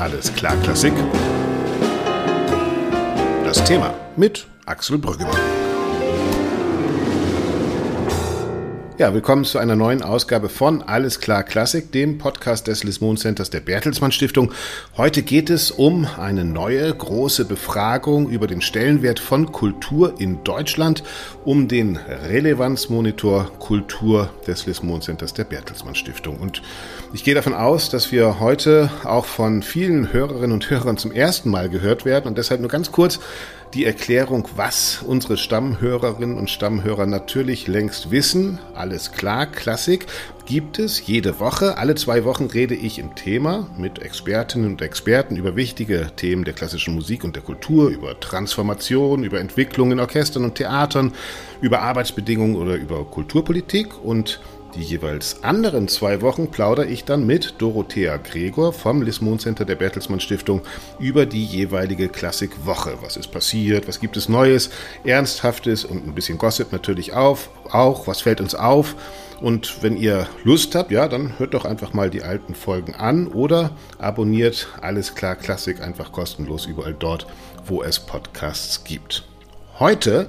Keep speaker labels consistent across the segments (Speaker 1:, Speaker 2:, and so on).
Speaker 1: Alles klar Klassik. Das Thema mit Axel Brüggemann. Ja, willkommen zu einer neuen Ausgabe von Alles klar Klassik, dem Podcast des Lismon Centers der Bertelsmann Stiftung. Heute geht es um eine neue große Befragung über den Stellenwert von Kultur in Deutschland, um den Relevanzmonitor Kultur des Lismon Centers der Bertelsmann Stiftung. Und ich gehe davon aus, dass wir heute auch von vielen Hörerinnen und Hörern zum ersten Mal gehört werden und deshalb nur ganz kurz die Erklärung, was unsere Stammhörerinnen und Stammhörer natürlich längst wissen. Alles klar, Klassik gibt es jede Woche. Alle zwei Wochen rede ich im Thema mit Expertinnen und Experten über wichtige Themen der klassischen Musik und der Kultur, über Transformation, über Entwicklung in Orchestern und Theatern, über Arbeitsbedingungen oder über Kulturpolitik und die jeweils anderen zwei Wochen plaudere ich dann mit Dorothea Gregor vom Lismon Center der Bertelsmann Stiftung über die jeweilige Klassikwoche. Was ist passiert? Was gibt es Neues? Ernsthaftes und ein bisschen Gossip natürlich auf. Auch, was fällt uns auf? Und wenn ihr Lust habt, ja, dann hört doch einfach mal die alten Folgen an oder abonniert Alles klar Klassik einfach kostenlos überall dort, wo es Podcasts gibt. Heute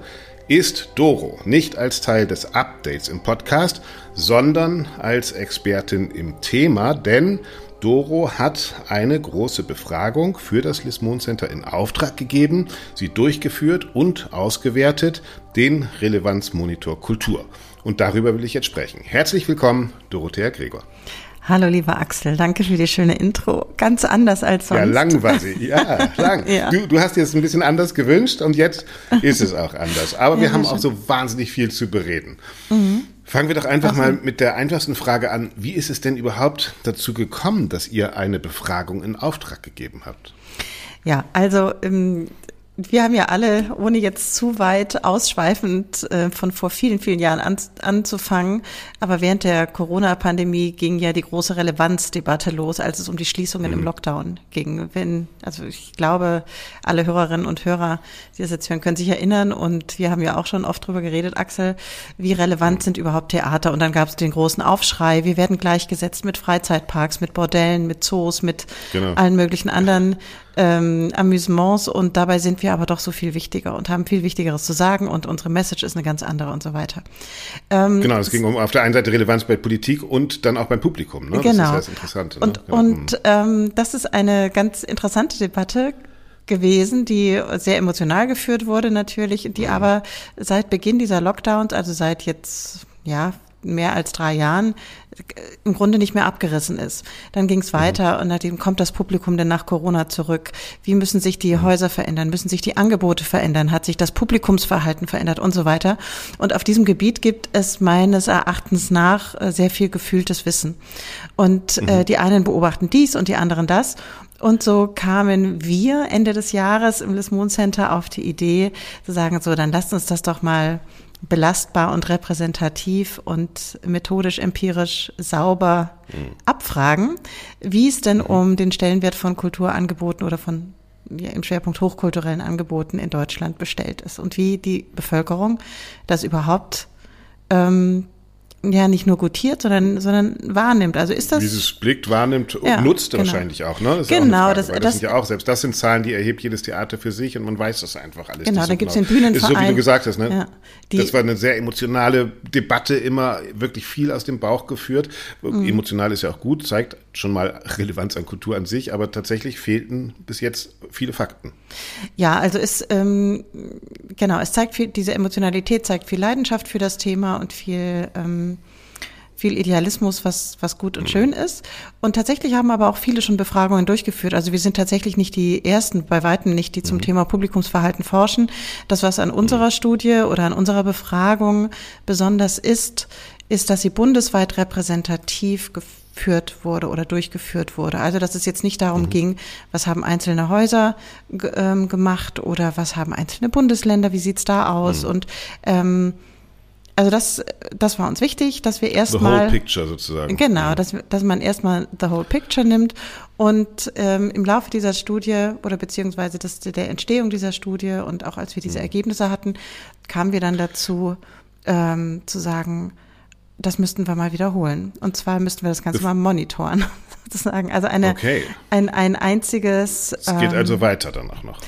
Speaker 1: ist Doro nicht als Teil des Updates im Podcast, sondern als Expertin im Thema, denn Doro hat eine große Befragung für das Lismon Center in Auftrag gegeben, sie durchgeführt und ausgewertet, den Relevanzmonitor Kultur. Und darüber will ich jetzt sprechen. Herzlich willkommen, Dorothea Gregor.
Speaker 2: Hallo, lieber Axel, danke für die schöne Intro. Ganz anders als sonst.
Speaker 1: Ja, lang war sie. Ja, lang. ja. Du, du hast jetzt ein bisschen anders gewünscht und jetzt ist es auch anders. Aber ja, wir haben auch so wahnsinnig viel zu bereden. Mhm. Fangen wir doch einfach mal mit der einfachsten Frage an. Wie ist es denn überhaupt dazu gekommen, dass ihr eine Befragung in Auftrag gegeben habt?
Speaker 2: Ja, also ähm, wir haben ja alle, ohne jetzt zu weit ausschweifend äh, von vor vielen, vielen Jahren an, anzufangen, aber während der Corona-Pandemie ging ja die große Relevanzdebatte los, als es um die Schließungen mhm. im Lockdown ging. Wenn, also ich glaube, alle Hörerinnen und Hörer, die das jetzt hören, können sich erinnern und wir haben ja auch schon oft drüber geredet, Axel, wie relevant sind überhaupt Theater? Und dann gab es den großen Aufschrei, wir werden gleichgesetzt mit Freizeitparks, mit Bordellen, mit Zoos, mit genau. allen möglichen anderen ähm, Amüsements und dabei sind wir aber doch so viel wichtiger und haben viel Wichtigeres zu sagen und unsere Message ist eine ganz andere und so weiter.
Speaker 1: Ähm, genau, es ging um auf der einen Seite Relevanz bei Politik und dann auch beim Publikum. Ne?
Speaker 2: Genau.
Speaker 1: Das ist
Speaker 2: das Interessante. Ne? Und, genau. und ähm, das ist eine ganz interessante Debatte gewesen, die sehr emotional geführt wurde natürlich, die mhm. aber seit Beginn dieser Lockdowns, also seit jetzt ja mehr als drei Jahren im Grunde nicht mehr abgerissen ist. Dann ging es mhm. weiter mhm. und nachdem kommt das Publikum denn nach Corona zurück. Wie müssen sich die mhm. Häuser verändern? Müssen sich die Angebote verändern? Hat sich das Publikumsverhalten verändert und so weiter? Und auf diesem Gebiet gibt es meines Erachtens nach äh, sehr viel gefühltes Wissen. Und äh, mhm. äh, die einen beobachten dies und die anderen das. Und so kamen wir Ende des Jahres im Lismon Center auf die Idee zu sagen, so, dann lasst uns das doch mal belastbar und repräsentativ und methodisch empirisch sauber mhm. abfragen, wie es denn mhm. um den Stellenwert von Kulturangeboten oder von ja, im Schwerpunkt hochkulturellen Angeboten in Deutschland bestellt ist und wie die Bevölkerung das überhaupt ähm, ja nicht nur gutiert, sondern, sondern wahrnimmt. Also ist das.
Speaker 1: Dieses blickt, wahrnimmt und ja, nutzt genau. wahrscheinlich auch, ne?
Speaker 2: Das genau, ja das,
Speaker 1: das, das sind ja auch, selbst das sind Zahlen, die erhebt jedes Theater für sich und man weiß das einfach alles.
Speaker 2: Genau, da gibt es den Bühnenverein.
Speaker 1: Ist so, wie du gesagt hast, ne? Ja, das war eine sehr emotionale Debatte, immer wirklich viel aus dem Bauch geführt. Mhm. Emotional ist ja auch gut, zeigt schon mal Relevanz an Kultur an sich, aber tatsächlich fehlten bis jetzt viele Fakten.
Speaker 2: Ja, also es, ähm, genau, es zeigt viel, diese Emotionalität zeigt viel Leidenschaft für das Thema und viel, ähm, viel Idealismus, was, was gut und mhm. schön ist. Und tatsächlich haben aber auch viele schon Befragungen durchgeführt. Also wir sind tatsächlich nicht die ersten, bei weitem nicht, die zum mhm. Thema Publikumsverhalten forschen. Das, was an unserer mhm. Studie oder an unserer Befragung besonders ist, ist, dass sie bundesweit repräsentativ geführt wurde oder durchgeführt wurde. Also dass es jetzt nicht darum mhm. ging, was haben einzelne Häuser ähm, gemacht oder was haben einzelne Bundesländer, wie sieht's da aus? Mhm. Und ähm, also das, das war uns wichtig, dass wir erstmal.
Speaker 1: The whole picture sozusagen.
Speaker 2: Genau, dass, dass man erstmal the whole picture nimmt und ähm, im Laufe dieser Studie oder beziehungsweise des, der Entstehung dieser Studie und auch als wir diese mhm. Ergebnisse hatten, kamen wir dann dazu ähm, zu sagen, das müssten wir mal wiederholen. Und zwar müssten wir das Ganze mal monitoren. sozusagen. Also eine, okay. ein, ein einziges.
Speaker 1: Es geht ähm, also weiter danach noch.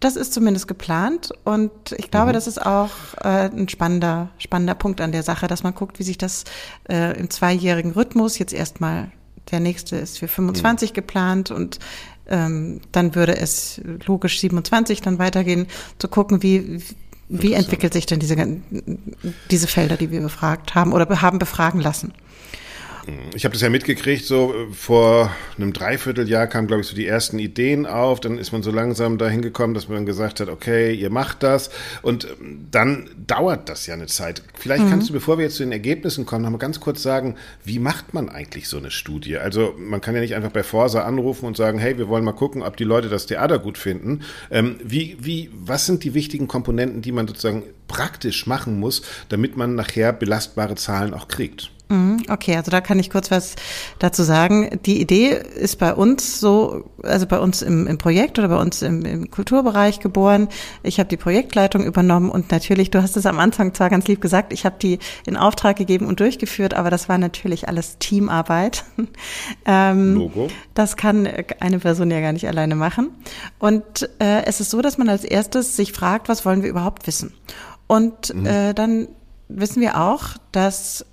Speaker 2: Das ist zumindest geplant und ich glaube, mhm. das ist auch äh, ein spannender, spannender Punkt an der Sache, dass man guckt, wie sich das äh, im zweijährigen Rhythmus jetzt erstmal der nächste ist für 25 mhm. geplant und ähm, dann würde es logisch 27 dann weitergehen, zu gucken, wie, wie entwickelt sich denn diese, diese Felder, die wir befragt haben oder haben befragen lassen.
Speaker 1: Ich habe das ja mitgekriegt, so äh, vor einem Dreivierteljahr kamen, glaube ich, so die ersten Ideen auf. Dann ist man so langsam dahin gekommen, dass man gesagt hat, okay, ihr macht das. Und ähm, dann dauert das ja eine Zeit. Vielleicht mhm. kannst du, bevor wir jetzt zu den Ergebnissen kommen, noch mal ganz kurz sagen, wie macht man eigentlich so eine Studie? Also man kann ja nicht einfach bei Forsa anrufen und sagen, hey, wir wollen mal gucken, ob die Leute das Theater gut finden. Ähm, wie, wie, was sind die wichtigen Komponenten, die man sozusagen praktisch machen muss, damit man nachher belastbare Zahlen auch kriegt?
Speaker 2: Mhm, okay, also da kann ich kurz was dazu sagen. Die Idee ist bei uns so, also bei uns im, im Projekt oder bei uns im, im Kulturbereich geboren. Ich habe die Projektleitung übernommen und natürlich, du hast es am Anfang zwar ganz lieb gesagt, ich habe die in Auftrag gegeben und durchgeführt, aber das war natürlich alles Teamarbeit. ähm, Logo. Das kann eine Person ja gar nicht alleine machen. Und äh, es ist so, dass man als erstes sich fragt, was wollen wir überhaupt wissen? Und mhm. äh, dann wissen wir auch, dass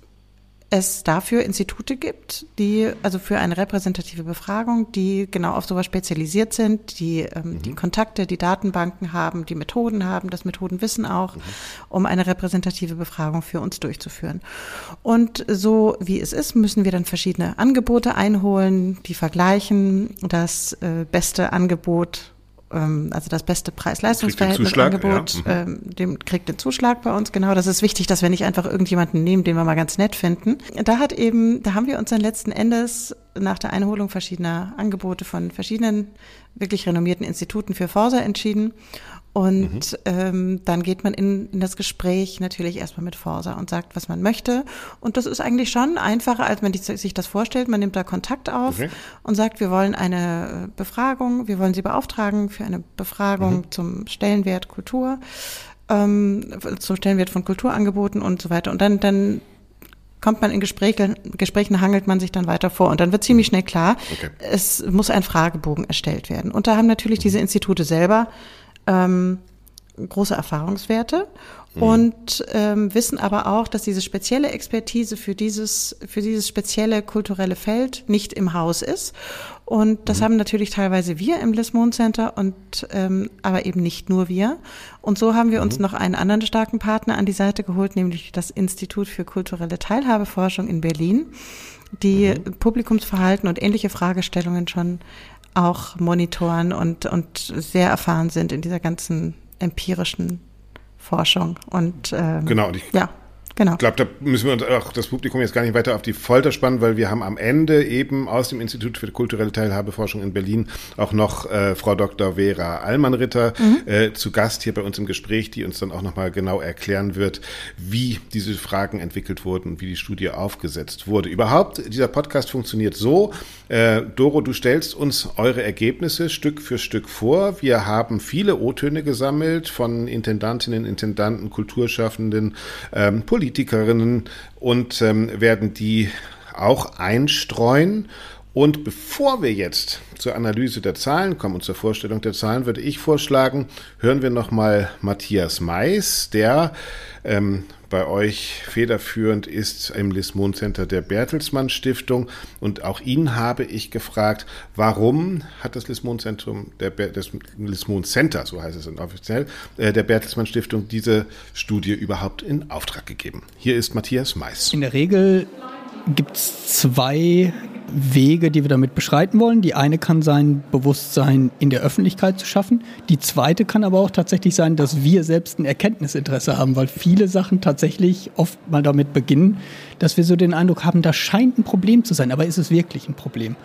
Speaker 2: es dafür Institute gibt, die, also für eine repräsentative Befragung, die genau auf sowas spezialisiert sind, die ähm, mhm. die Kontakte, die Datenbanken haben, die Methoden haben, das Methodenwissen auch, mhm. um eine repräsentative Befragung für uns durchzuführen. Und so wie es ist, müssen wir dann verschiedene Angebote einholen, die vergleichen, das äh, beste Angebot ähm, also das beste Preis-Leistungs-Verhältnis Angebot, ja. mhm. ähm, dem kriegt den Zuschlag bei uns. Genau, das ist wichtig, dass wir nicht einfach irgendjemanden nehmen, den wir mal ganz nett finden. Da hat eben, da haben wir uns dann letzten Endes nach der Einholung verschiedener Angebote von verschiedenen wirklich renommierten Instituten für Forsa entschieden und mhm. ähm, dann geht man in, in das Gespräch natürlich erstmal mit Forsa und sagt, was man möchte. Und das ist eigentlich schon einfacher, als man sich das vorstellt. Man nimmt da Kontakt auf okay. und sagt, wir wollen eine Befragung, wir wollen Sie beauftragen für eine Befragung mhm. zum Stellenwert Kultur, ähm, zum Stellenwert von Kulturangeboten und so weiter. Und dann, dann kommt man in Gespräche, Gesprächen hangelt man sich dann weiter vor und dann wird ziemlich schnell klar, okay. es muss ein Fragebogen erstellt werden. Und da haben natürlich diese Institute selber ähm, große Erfahrungswerte mhm. und ähm, wissen aber auch, dass diese spezielle Expertise für dieses, für dieses spezielle kulturelle Feld nicht im Haus ist. Und das mhm. haben natürlich teilweise wir im Lismon Center und ähm, aber eben nicht nur wir. Und so haben wir uns mhm. noch einen anderen starken Partner an die Seite geholt, nämlich das Institut für kulturelle Teilhabeforschung in Berlin, die mhm. Publikumsverhalten und ähnliche Fragestellungen schon auch monitoren und, und sehr erfahren sind in dieser ganzen empirischen Forschung. Und ähm,
Speaker 1: genau, und ich, ja. Genau. Ich glaube, da müssen wir uns auch das Publikum jetzt gar nicht weiter auf die Folter spannen, weil wir haben am Ende eben aus dem Institut für kulturelle Teilhabeforschung in Berlin auch noch äh, Frau Dr. Vera Allmann-Ritter mhm. äh, zu Gast hier bei uns im Gespräch, die uns dann auch nochmal genau erklären wird, wie diese Fragen entwickelt wurden, wie die Studie aufgesetzt wurde. Überhaupt, dieser Podcast funktioniert so. Äh, Doro, du stellst uns eure Ergebnisse Stück für Stück vor. Wir haben viele O-Töne gesammelt von Intendantinnen, Intendanten, Kulturschaffenden, ähm, Politikern, Politikerinnen und ähm, werden die auch einstreuen. Und bevor wir jetzt zur Analyse der Zahlen kommen und zur Vorstellung der Zahlen, würde ich vorschlagen, hören wir nochmal Matthias Mais, der ähm, bei euch federführend ist im Lismon Center der Bertelsmann Stiftung. Und auch ihn habe ich gefragt, warum hat das Lismon Zentrum, der das Lismon Center, so heißt es offiziell, äh, der Bertelsmann Stiftung diese Studie überhaupt in Auftrag gegeben. Hier ist Matthias Mais.
Speaker 3: In der Regel gibt es zwei Wege, die wir damit beschreiten wollen. Die eine kann sein, Bewusstsein in der Öffentlichkeit zu schaffen. Die zweite kann aber auch tatsächlich sein, dass wir selbst ein Erkenntnisinteresse haben, weil viele Sachen tatsächlich oft mal damit beginnen, dass wir so den Eindruck haben, da scheint ein Problem zu sein, aber ist es wirklich ein Problem?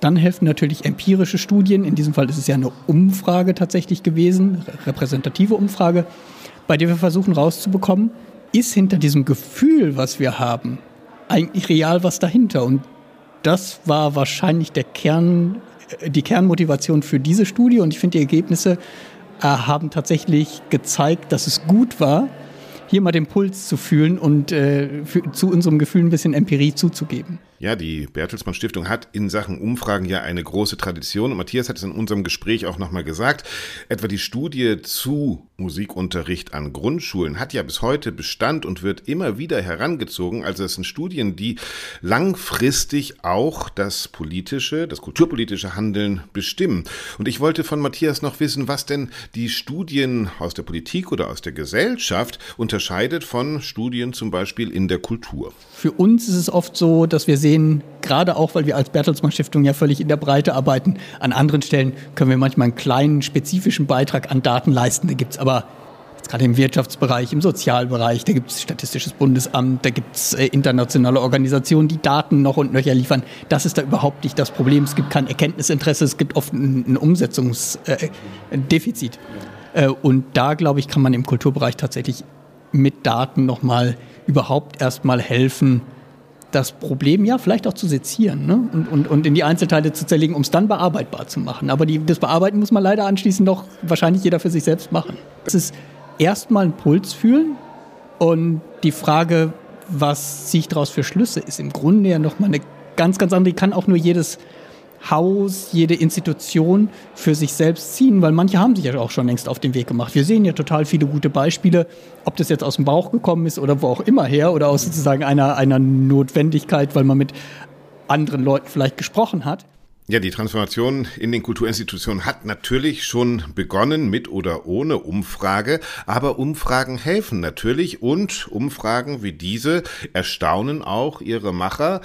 Speaker 3: Dann helfen natürlich empirische Studien. In diesem Fall ist es ja eine Umfrage tatsächlich gewesen, repräsentative Umfrage, bei der wir versuchen rauszubekommen, ist hinter diesem Gefühl, was wir haben, eigentlich real was dahinter? Und das war wahrscheinlich der Kern, die Kernmotivation für diese Studie. Und ich finde, die Ergebnisse äh, haben tatsächlich gezeigt, dass es gut war, hier mal den Puls zu fühlen und äh, für, zu unserem Gefühl ein bisschen Empirie zuzugeben.
Speaker 1: Ja, die Bertelsmann Stiftung hat in Sachen Umfragen ja eine große Tradition. Und Matthias hat es in unserem Gespräch auch nochmal gesagt. Etwa die Studie zu Musikunterricht an Grundschulen hat ja bis heute Bestand und wird immer wieder herangezogen. Also es sind Studien, die langfristig auch das politische, das kulturpolitische Handeln bestimmen. Und ich wollte von Matthias noch wissen, was denn die Studien aus der Politik oder aus der Gesellschaft unterscheidet von Studien zum Beispiel in der Kultur.
Speaker 3: Für uns ist es oft so, dass wir sehen, gerade auch, weil wir als Bertelsmann Stiftung ja völlig in der Breite arbeiten, an anderen Stellen können wir manchmal einen kleinen spezifischen Beitrag an Daten leisten. Da gibt es aber gerade im Wirtschaftsbereich, im Sozialbereich, da gibt es Statistisches Bundesamt, da gibt es äh, internationale Organisationen, die Daten noch und nöcher liefern. Das ist da überhaupt nicht das Problem. Es gibt kein Erkenntnisinteresse, es gibt oft ein, ein Umsetzungsdefizit. Äh, äh, und da, glaube ich, kann man im Kulturbereich tatsächlich mit Daten nochmal überhaupt erstmal helfen, das Problem ja vielleicht auch zu sezieren ne? und, und, und in die Einzelteile zu zerlegen, um es dann bearbeitbar zu machen. Aber die, das Bearbeiten muss man leider anschließend doch wahrscheinlich jeder für sich selbst machen. Es ist erstmal ein Puls fühlen und die Frage, was ziehe ich daraus für Schlüsse, ist im Grunde ja nochmal eine ganz, ganz andere. Die kann auch nur jedes Haus, jede Institution für sich selbst ziehen, weil manche haben sich ja auch schon längst auf den Weg gemacht. Wir sehen ja total viele gute Beispiele, ob das jetzt aus dem Bauch gekommen ist oder wo auch immer her oder aus sozusagen einer, einer Notwendigkeit, weil man mit anderen Leuten vielleicht gesprochen hat.
Speaker 1: Ja, die Transformation in den Kulturinstitutionen hat natürlich schon begonnen mit oder ohne Umfrage, aber Umfragen helfen natürlich und Umfragen wie diese erstaunen auch ihre Macher.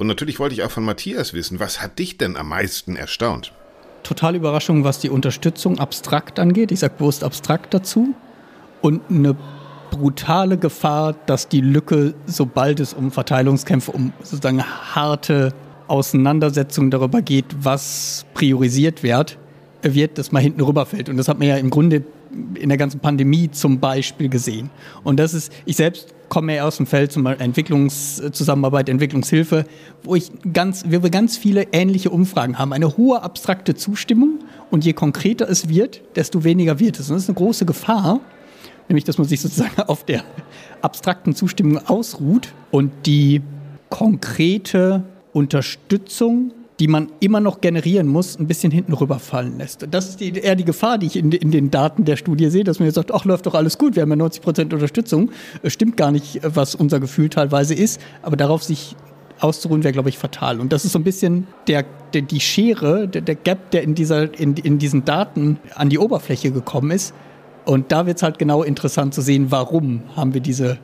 Speaker 1: Und natürlich wollte ich auch von Matthias wissen, was hat dich denn am meisten erstaunt?
Speaker 3: Total Überraschung, was die Unterstützung abstrakt angeht. Ich sage bewusst abstrakt dazu. Und eine brutale Gefahr, dass die Lücke, sobald es um Verteilungskämpfe, um sozusagen harte Auseinandersetzungen darüber geht, was priorisiert wird, wird, dass man hinten rüberfällt. Und das hat man ja im Grunde in der ganzen Pandemie zum Beispiel gesehen. Und das ist, ich selbst komme ja aus dem Feld zum Entwicklungszusammenarbeit, Entwicklungshilfe, wo ich ganz, wir ganz viele ähnliche Umfragen haben. Eine hohe abstrakte Zustimmung und je konkreter es wird, desto weniger wird es. Und das ist eine große Gefahr, nämlich dass man sich sozusagen auf der abstrakten Zustimmung ausruht und die konkrete Unterstützung die man immer noch generieren muss, ein bisschen hinten rüberfallen lässt. Das ist die, eher die Gefahr, die ich in, in, den Daten der Studie sehe, dass man jetzt sagt, ach, läuft doch alles gut, wir haben ja 90 Prozent Unterstützung. Stimmt gar nicht, was unser Gefühl teilweise ist, aber darauf sich auszuruhen, wäre, glaube ich, fatal. Und das ist so ein bisschen der, der die Schere, der, der, Gap, der in, dieser, in, in diesen Daten an die Oberfläche gekommen ist. Und da wird es halt genau interessant zu sehen, warum haben wir diese,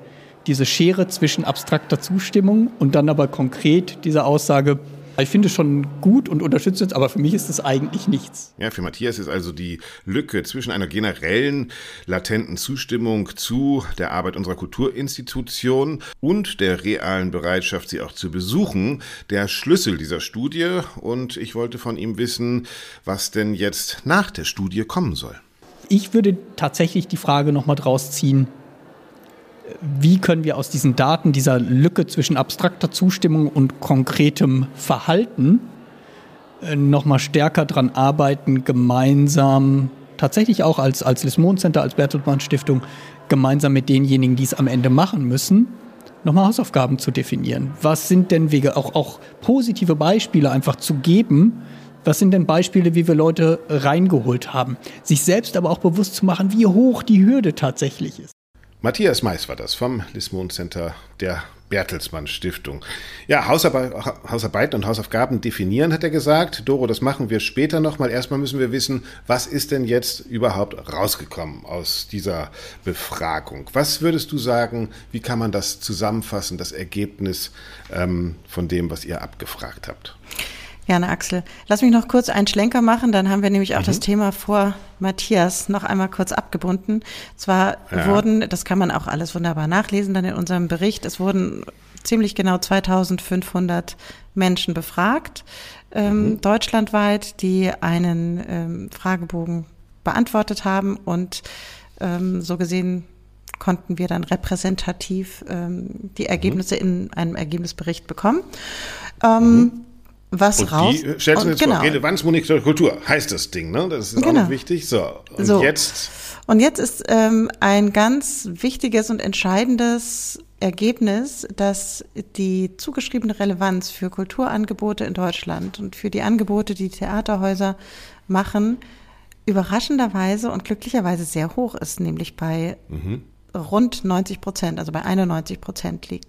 Speaker 3: diese Schere zwischen abstrakter Zustimmung und dann aber konkret dieser Aussage, ich finde es schon gut und unterstütze es, aber für mich ist es eigentlich nichts.
Speaker 1: Ja, für Matthias ist also die Lücke zwischen einer generellen latenten Zustimmung zu der Arbeit unserer Kulturinstitution und der realen Bereitschaft, sie auch zu besuchen, der Schlüssel dieser Studie. Und ich wollte von ihm wissen, was denn jetzt nach der Studie kommen soll.
Speaker 3: Ich würde tatsächlich die Frage nochmal draus ziehen, wie können wir aus diesen Daten, dieser Lücke zwischen abstrakter Zustimmung und konkretem Verhalten äh, nochmal stärker daran arbeiten, gemeinsam, tatsächlich auch als, als Lismon Center, als Bertelsmann Stiftung, gemeinsam mit denjenigen, die es am Ende machen müssen, nochmal Hausaufgaben zu definieren. Was sind denn Wege, auch, auch positive Beispiele einfach zu geben, was sind denn Beispiele, wie wir Leute reingeholt haben? Sich selbst aber auch bewusst zu machen, wie hoch die Hürde tatsächlich ist.
Speaker 1: Matthias Mais war das vom Lismon Center der Bertelsmann Stiftung. Ja, Hausarbeit, Hausarbeiten und Hausaufgaben definieren, hat er gesagt. Doro, das machen wir später nochmal. Erstmal müssen wir wissen, was ist denn jetzt überhaupt rausgekommen aus dieser Befragung? Was würdest du sagen, wie kann man das zusammenfassen, das Ergebnis ähm, von dem, was ihr abgefragt habt?
Speaker 2: Gerne, Axel. Lass mich noch kurz einen Schlenker machen, dann haben wir nämlich auch mhm. das Thema vor Matthias noch einmal kurz abgebunden. Zwar ja. wurden, das kann man auch alles wunderbar nachlesen dann in unserem Bericht, es wurden ziemlich genau 2500 Menschen befragt, ähm, mhm. deutschlandweit, die einen ähm, Fragebogen beantwortet haben und ähm, so gesehen konnten wir dann repräsentativ ähm, die Ergebnisse mhm. in einem Ergebnisbericht bekommen. Ähm, mhm was
Speaker 1: und
Speaker 2: raus.
Speaker 1: Die stellst du jetzt genau. vor. Relevanzmonitor Kultur heißt das Ding, ne? Das ist genau. auch noch wichtig. So, und so. jetzt.
Speaker 2: Und jetzt ist ähm, ein ganz wichtiges und entscheidendes Ergebnis, dass die zugeschriebene Relevanz für Kulturangebote in Deutschland und für die Angebote, die Theaterhäuser machen, überraschenderweise und glücklicherweise sehr hoch ist, nämlich bei mhm. Rund 90 Prozent, also bei 91 Prozent liegt.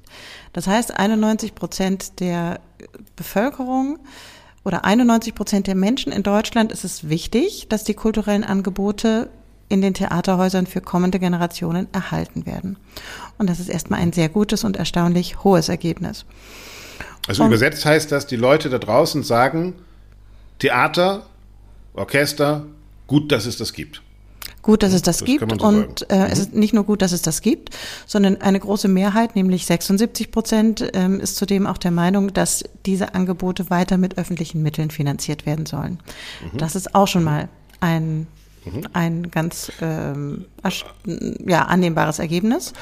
Speaker 2: Das heißt, 91 Prozent der Bevölkerung oder 91 Prozent der Menschen in Deutschland ist es wichtig, dass die kulturellen Angebote in den Theaterhäusern für kommende Generationen erhalten werden. Und das ist erstmal ein sehr gutes und erstaunlich hohes Ergebnis.
Speaker 1: Also und, übersetzt heißt das, die Leute da draußen sagen, Theater, Orchester, gut, dass es das gibt.
Speaker 2: Gut, dass es das, das gibt. So und äh, mhm. es ist nicht nur gut, dass es das gibt, sondern eine große Mehrheit, nämlich 76 Prozent, ähm, ist zudem auch der Meinung, dass diese Angebote weiter mit öffentlichen Mitteln finanziert werden sollen. Mhm. Das ist auch schon mal ein Mhm. Ein ganz ähm, ja, annehmbares Ergebnis.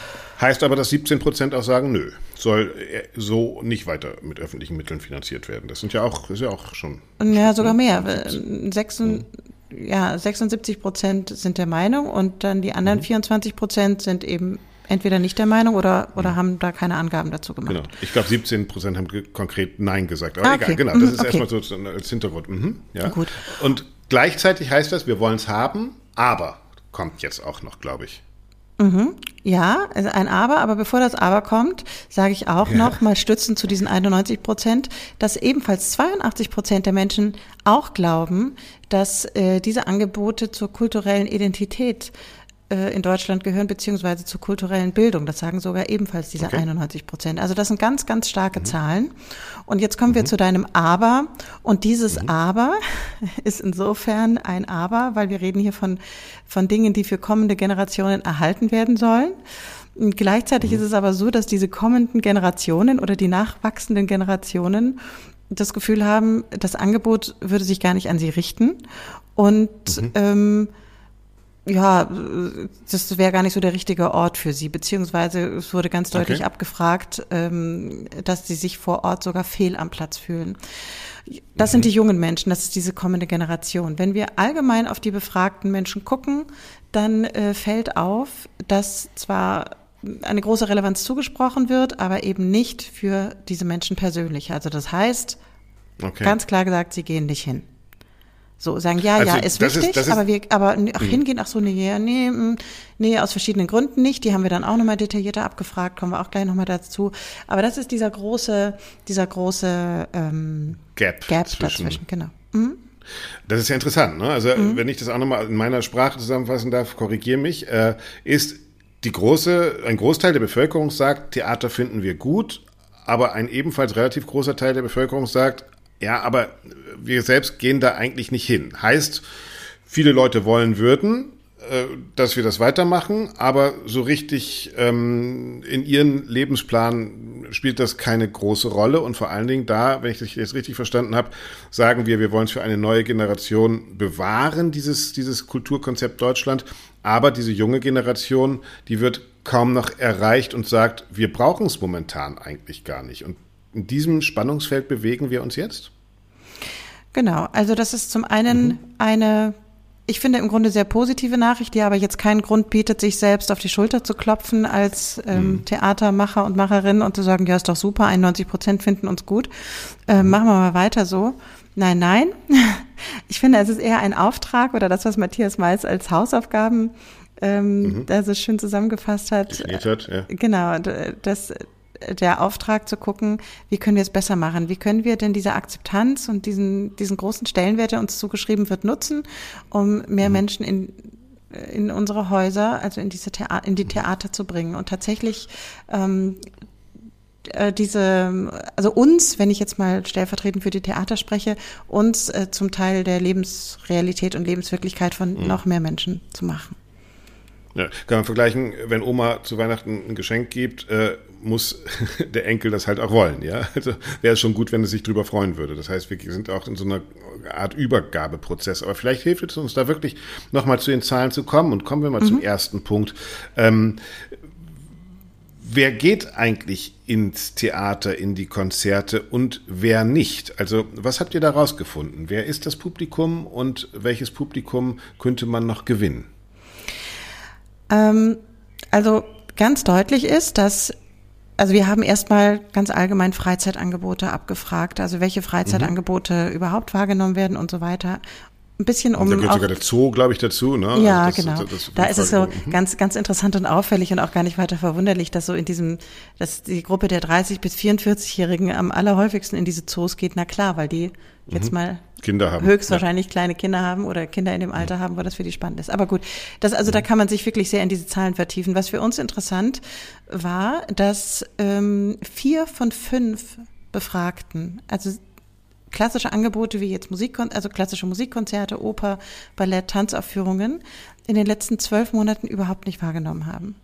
Speaker 1: Heißt aber, dass 17 Prozent auch sagen, nö, soll so nicht weiter mit öffentlichen Mitteln finanziert werden. Das sind ja auch, ist ja auch schon.
Speaker 2: Ja, sogar mehr. 6, mhm. Ja, 76 Prozent sind der Meinung und dann die anderen mhm. 24 Prozent sind eben entweder nicht der Meinung oder, oder mhm. haben da keine Angaben dazu gemacht.
Speaker 1: Genau. Ich glaube, 17 Prozent haben konkret Nein gesagt. Aber ah, okay. egal, genau. Das mhm, ist okay. erstmal so als Hintergrund. Mhm, ja. Gut. Und Gleichzeitig heißt das, wir wollen es haben, aber kommt jetzt auch noch, glaube ich.
Speaker 2: Mhm. Ja, also ein Aber, aber bevor das Aber kommt, sage ich auch ja. noch mal stützend zu diesen 91 Prozent, dass ebenfalls 82 Prozent der Menschen auch glauben, dass äh, diese Angebote zur kulturellen Identität in Deutschland gehören, beziehungsweise zur kulturellen Bildung. Das sagen sogar ebenfalls diese okay. 91 Prozent. Also das sind ganz, ganz starke mhm. Zahlen. Und jetzt kommen mhm. wir zu deinem Aber. Und dieses mhm. Aber ist insofern ein Aber, weil wir reden hier von, von Dingen, die für kommende Generationen erhalten werden sollen. Und gleichzeitig mhm. ist es aber so, dass diese kommenden Generationen oder die nachwachsenden Generationen das Gefühl haben, das Angebot würde sich gar nicht an sie richten. Und mhm. ähm, ja, das wäre gar nicht so der richtige Ort für sie, beziehungsweise es wurde ganz deutlich okay. abgefragt, ähm, dass sie sich vor Ort sogar fehl am Platz fühlen. Das mhm. sind die jungen Menschen, das ist diese kommende Generation. Wenn wir allgemein auf die befragten Menschen gucken, dann äh, fällt auf, dass zwar eine große Relevanz zugesprochen wird, aber eben nicht für diese Menschen persönlich. Also das heißt, okay. ganz klar gesagt, sie gehen nicht hin. So sagen, ja, also, ja, ist wichtig, ist, ist, aber wir, aber ach, mhm. hingehen, ach so, nee, nee, mm, nee, aus verschiedenen Gründen nicht. Die haben wir dann auch nochmal detaillierter abgefragt, kommen wir auch gleich nochmal dazu. Aber das ist dieser große, dieser große ähm,
Speaker 1: Gap,
Speaker 2: Gap zwischen. dazwischen, genau. Mhm.
Speaker 1: Das ist ja interessant, ne? Also mhm. wenn ich das auch nochmal in meiner Sprache zusammenfassen darf, korrigiere mich, äh, ist die große, ein Großteil der Bevölkerung sagt, Theater finden wir gut, aber ein ebenfalls relativ großer Teil der Bevölkerung sagt, ja, aber wir selbst gehen da eigentlich nicht hin. Heißt, viele Leute wollen würden, äh, dass wir das weitermachen, aber so richtig ähm, in ihren Lebensplan spielt das keine große Rolle und vor allen Dingen da, wenn ich das jetzt richtig verstanden habe, sagen wir, wir wollen es für eine neue Generation bewahren, dieses, dieses Kulturkonzept Deutschland, aber diese junge Generation, die wird kaum noch erreicht und sagt, wir brauchen es momentan eigentlich gar nicht. Und in diesem Spannungsfeld bewegen wir uns jetzt?
Speaker 2: Genau, also das ist zum einen mhm. eine, ich finde im Grunde sehr positive Nachricht, die aber jetzt keinen Grund bietet, sich selbst auf die Schulter zu klopfen als ähm, mhm. Theatermacher und Macherin und zu sagen, ja, ist doch super, 91 Prozent finden uns gut, äh, mhm. machen wir mal weiter so. Nein, nein. Ich finde, es ist eher ein Auftrag oder das, was Matthias Meis als Hausaufgaben ähm, mhm. da so schön zusammengefasst hat. hat ja. Genau, das, der Auftrag zu gucken, wie können wir es besser machen? Wie können wir denn diese Akzeptanz und diesen, diesen großen Stellenwert, der uns zugeschrieben wird, nutzen, um mehr mhm. Menschen in, in unsere Häuser, also in diese Theater, in die Theater zu bringen und tatsächlich ähm, äh, diese, also uns, wenn ich jetzt mal stellvertretend für die Theater spreche, uns äh, zum Teil der Lebensrealität und Lebenswirklichkeit von mhm. noch mehr Menschen zu machen.
Speaker 1: Ja, kann man vergleichen, wenn Oma zu Weihnachten ein Geschenk gibt, äh, muss der Enkel das halt auch wollen, ja. Also wäre es schon gut, wenn er sich drüber freuen würde. Das heißt, wir sind auch in so einer Art Übergabeprozess. Aber vielleicht hilft es uns da wirklich nochmal zu den Zahlen zu kommen. Und kommen wir mal mhm. zum ersten Punkt. Ähm, wer geht eigentlich ins Theater, in die Konzerte und wer nicht? Also was habt ihr da rausgefunden? Wer ist das Publikum und welches Publikum könnte man noch gewinnen?
Speaker 2: Ähm, also ganz deutlich ist, dass also wir haben erstmal ganz allgemein Freizeitangebote abgefragt, also welche Freizeitangebote mhm. überhaupt wahrgenommen werden und so weiter ein bisschen um.
Speaker 1: Und da gehört sogar der Zoo, glaube ich, dazu, ne?
Speaker 2: Ja, also das, genau. Das, das, da ist es so mhm. ganz, ganz interessant und auffällig und auch gar nicht weiter verwunderlich, dass so in diesem, dass die Gruppe der 30 bis 44-Jährigen am allerhäufigsten in diese Zoos geht. Na klar, weil die jetzt mhm. mal
Speaker 1: Kinder haben.
Speaker 2: höchstwahrscheinlich ja. kleine Kinder haben oder Kinder in dem Alter mhm. haben, wo das für die spannend ist. Aber gut, das, also da mhm. kann man sich wirklich sehr in diese Zahlen vertiefen. Was für uns interessant war, dass ähm, vier von fünf Befragten, also klassische Angebote wie jetzt Musik, also klassische Musikkonzerte, Oper, Ballett, Tanzaufführungen in den letzten zwölf Monaten überhaupt nicht wahrgenommen haben.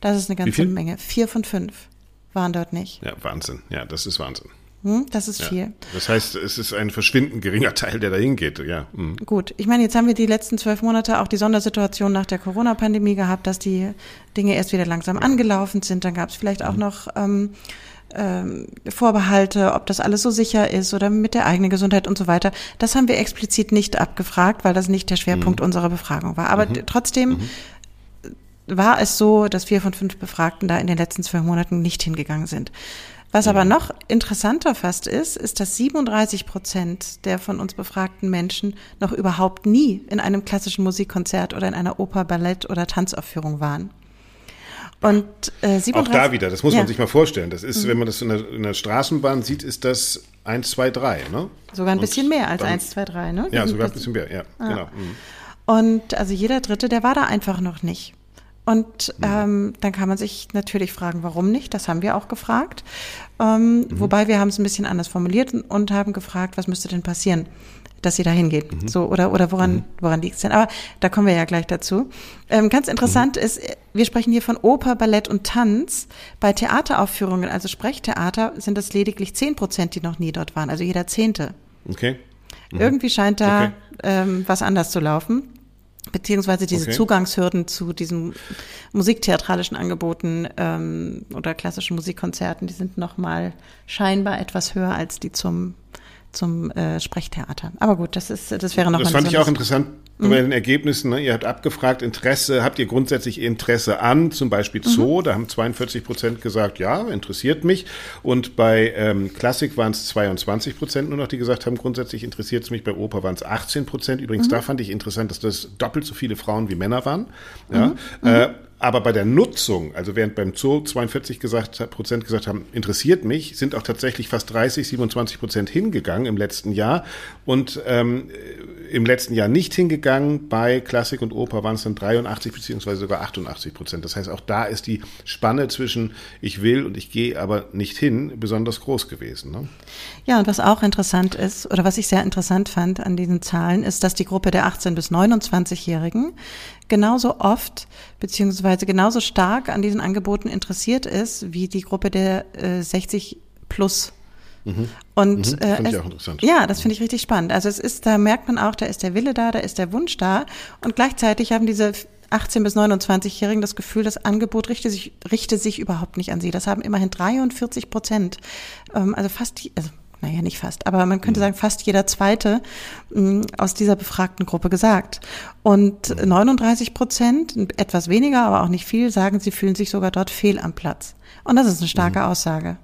Speaker 2: Das ist eine ganze Menge. Vier von fünf waren dort nicht.
Speaker 1: Ja, Wahnsinn. Ja, das ist Wahnsinn.
Speaker 2: Hm, das ist ja. viel.
Speaker 1: Das heißt, es ist ein verschwindend geringer Teil, der dahin geht. Ja.
Speaker 2: Hm. Gut, ich meine, jetzt haben wir die letzten zwölf Monate auch die Sondersituation nach der Corona-Pandemie gehabt, dass die Dinge erst wieder langsam angelaufen sind. Dann gab es vielleicht auch hm. noch ähm, ähm, Vorbehalte, ob das alles so sicher ist oder mit der eigenen Gesundheit und so weiter. Das haben wir explizit nicht abgefragt, weil das nicht der Schwerpunkt mhm. unserer Befragung war. Aber mhm. trotzdem mhm. war es so, dass vier von fünf Befragten da in den letzten zwölf Monaten nicht hingegangen sind. Was aber noch interessanter fast ist, ist, dass 37 Prozent der von uns befragten Menschen noch überhaupt nie in einem klassischen Musikkonzert oder in einer Oper, Ballett oder Tanzaufführung waren.
Speaker 1: Und äh, 37, Auch da wieder, das muss ja. man sich mal vorstellen. Das ist, mhm. wenn man das in der, in der, Straßenbahn sieht, ist das 1, 2, 3, ne?
Speaker 2: Sogar ein Und bisschen mehr als dann, 1, 2, 3, ne?
Speaker 1: Ja, sogar ein bisschen mehr, ja, ah. genau. Mhm.
Speaker 2: Und also jeder Dritte, der war da einfach noch nicht. Und mhm. ähm, dann kann man sich natürlich fragen, warum nicht? Das haben wir auch gefragt. Ähm, mhm. Wobei wir haben es ein bisschen anders formuliert und haben gefragt, was müsste denn passieren? dass sie da hingeht. Mhm. So, oder, oder woran, mhm. woran liegt es denn? Aber da kommen wir ja gleich dazu. Ähm, ganz interessant mhm. ist, wir sprechen hier von Oper, Ballett und Tanz. Bei Theateraufführungen, also Sprechtheater, sind es lediglich zehn Prozent, die noch nie dort waren, also jeder Zehnte.
Speaker 1: Okay.
Speaker 2: Mhm. Irgendwie scheint da okay. ähm, was anders zu laufen. Beziehungsweise diese okay. Zugangshürden zu diesen musiktheatralischen Angeboten ähm, oder klassischen Musikkonzerten, die sind nochmal scheinbar etwas höher als die zum zum äh, Sprechtheater. Aber gut, das ist, das wäre noch
Speaker 1: Das fand ich auch interessant bei mhm. den Ergebnissen. Ne? Ihr habt abgefragt, Interesse, habt ihr grundsätzlich Interesse an, zum Beispiel Zoo? Mhm. Da haben 42 Prozent gesagt, ja, interessiert mich. Und bei ähm, Klassik waren es 22 Prozent nur noch, die gesagt haben, grundsätzlich interessiert es mich. Bei Oper waren es 18 Prozent. Übrigens, mhm. da fand ich interessant, dass das doppelt so viele Frauen wie Männer waren. Ja. Mhm. Äh, aber bei der Nutzung, also während beim Zoo 42 gesagt, Prozent gesagt haben, interessiert mich, sind auch tatsächlich fast 30, 27 Prozent hingegangen im letzten Jahr. Und ähm, im letzten Jahr nicht hingegangen. Bei Klassik und Oper waren es dann 83 beziehungsweise sogar 88 Prozent. Das heißt, auch da ist die Spanne zwischen ich will und ich gehe aber nicht hin besonders groß gewesen. Ne?
Speaker 2: Ja, und was auch interessant ist oder was ich sehr interessant fand an diesen Zahlen, ist, dass die Gruppe der 18 bis 29-Jährigen genauso oft beziehungsweise genauso stark an diesen Angeboten interessiert ist wie die Gruppe der äh, 60 plus Mhm. Und mhm. äh, es, ja, das finde ich richtig spannend. Also es ist, da merkt man auch, da ist der Wille da, da ist der Wunsch da und gleichzeitig haben diese 18 bis 29-Jährigen das Gefühl, das Angebot richte sich, richte sich überhaupt nicht an sie. Das haben immerhin 43 Prozent. Ähm, also fast, also naja, nicht fast, aber man könnte mhm. sagen, fast jeder zweite mh, aus dieser befragten Gruppe gesagt. Und 39 Prozent, etwas weniger, aber auch nicht viel, sagen, sie fühlen sich sogar dort fehl am Platz. Und das ist eine starke mhm. Aussage.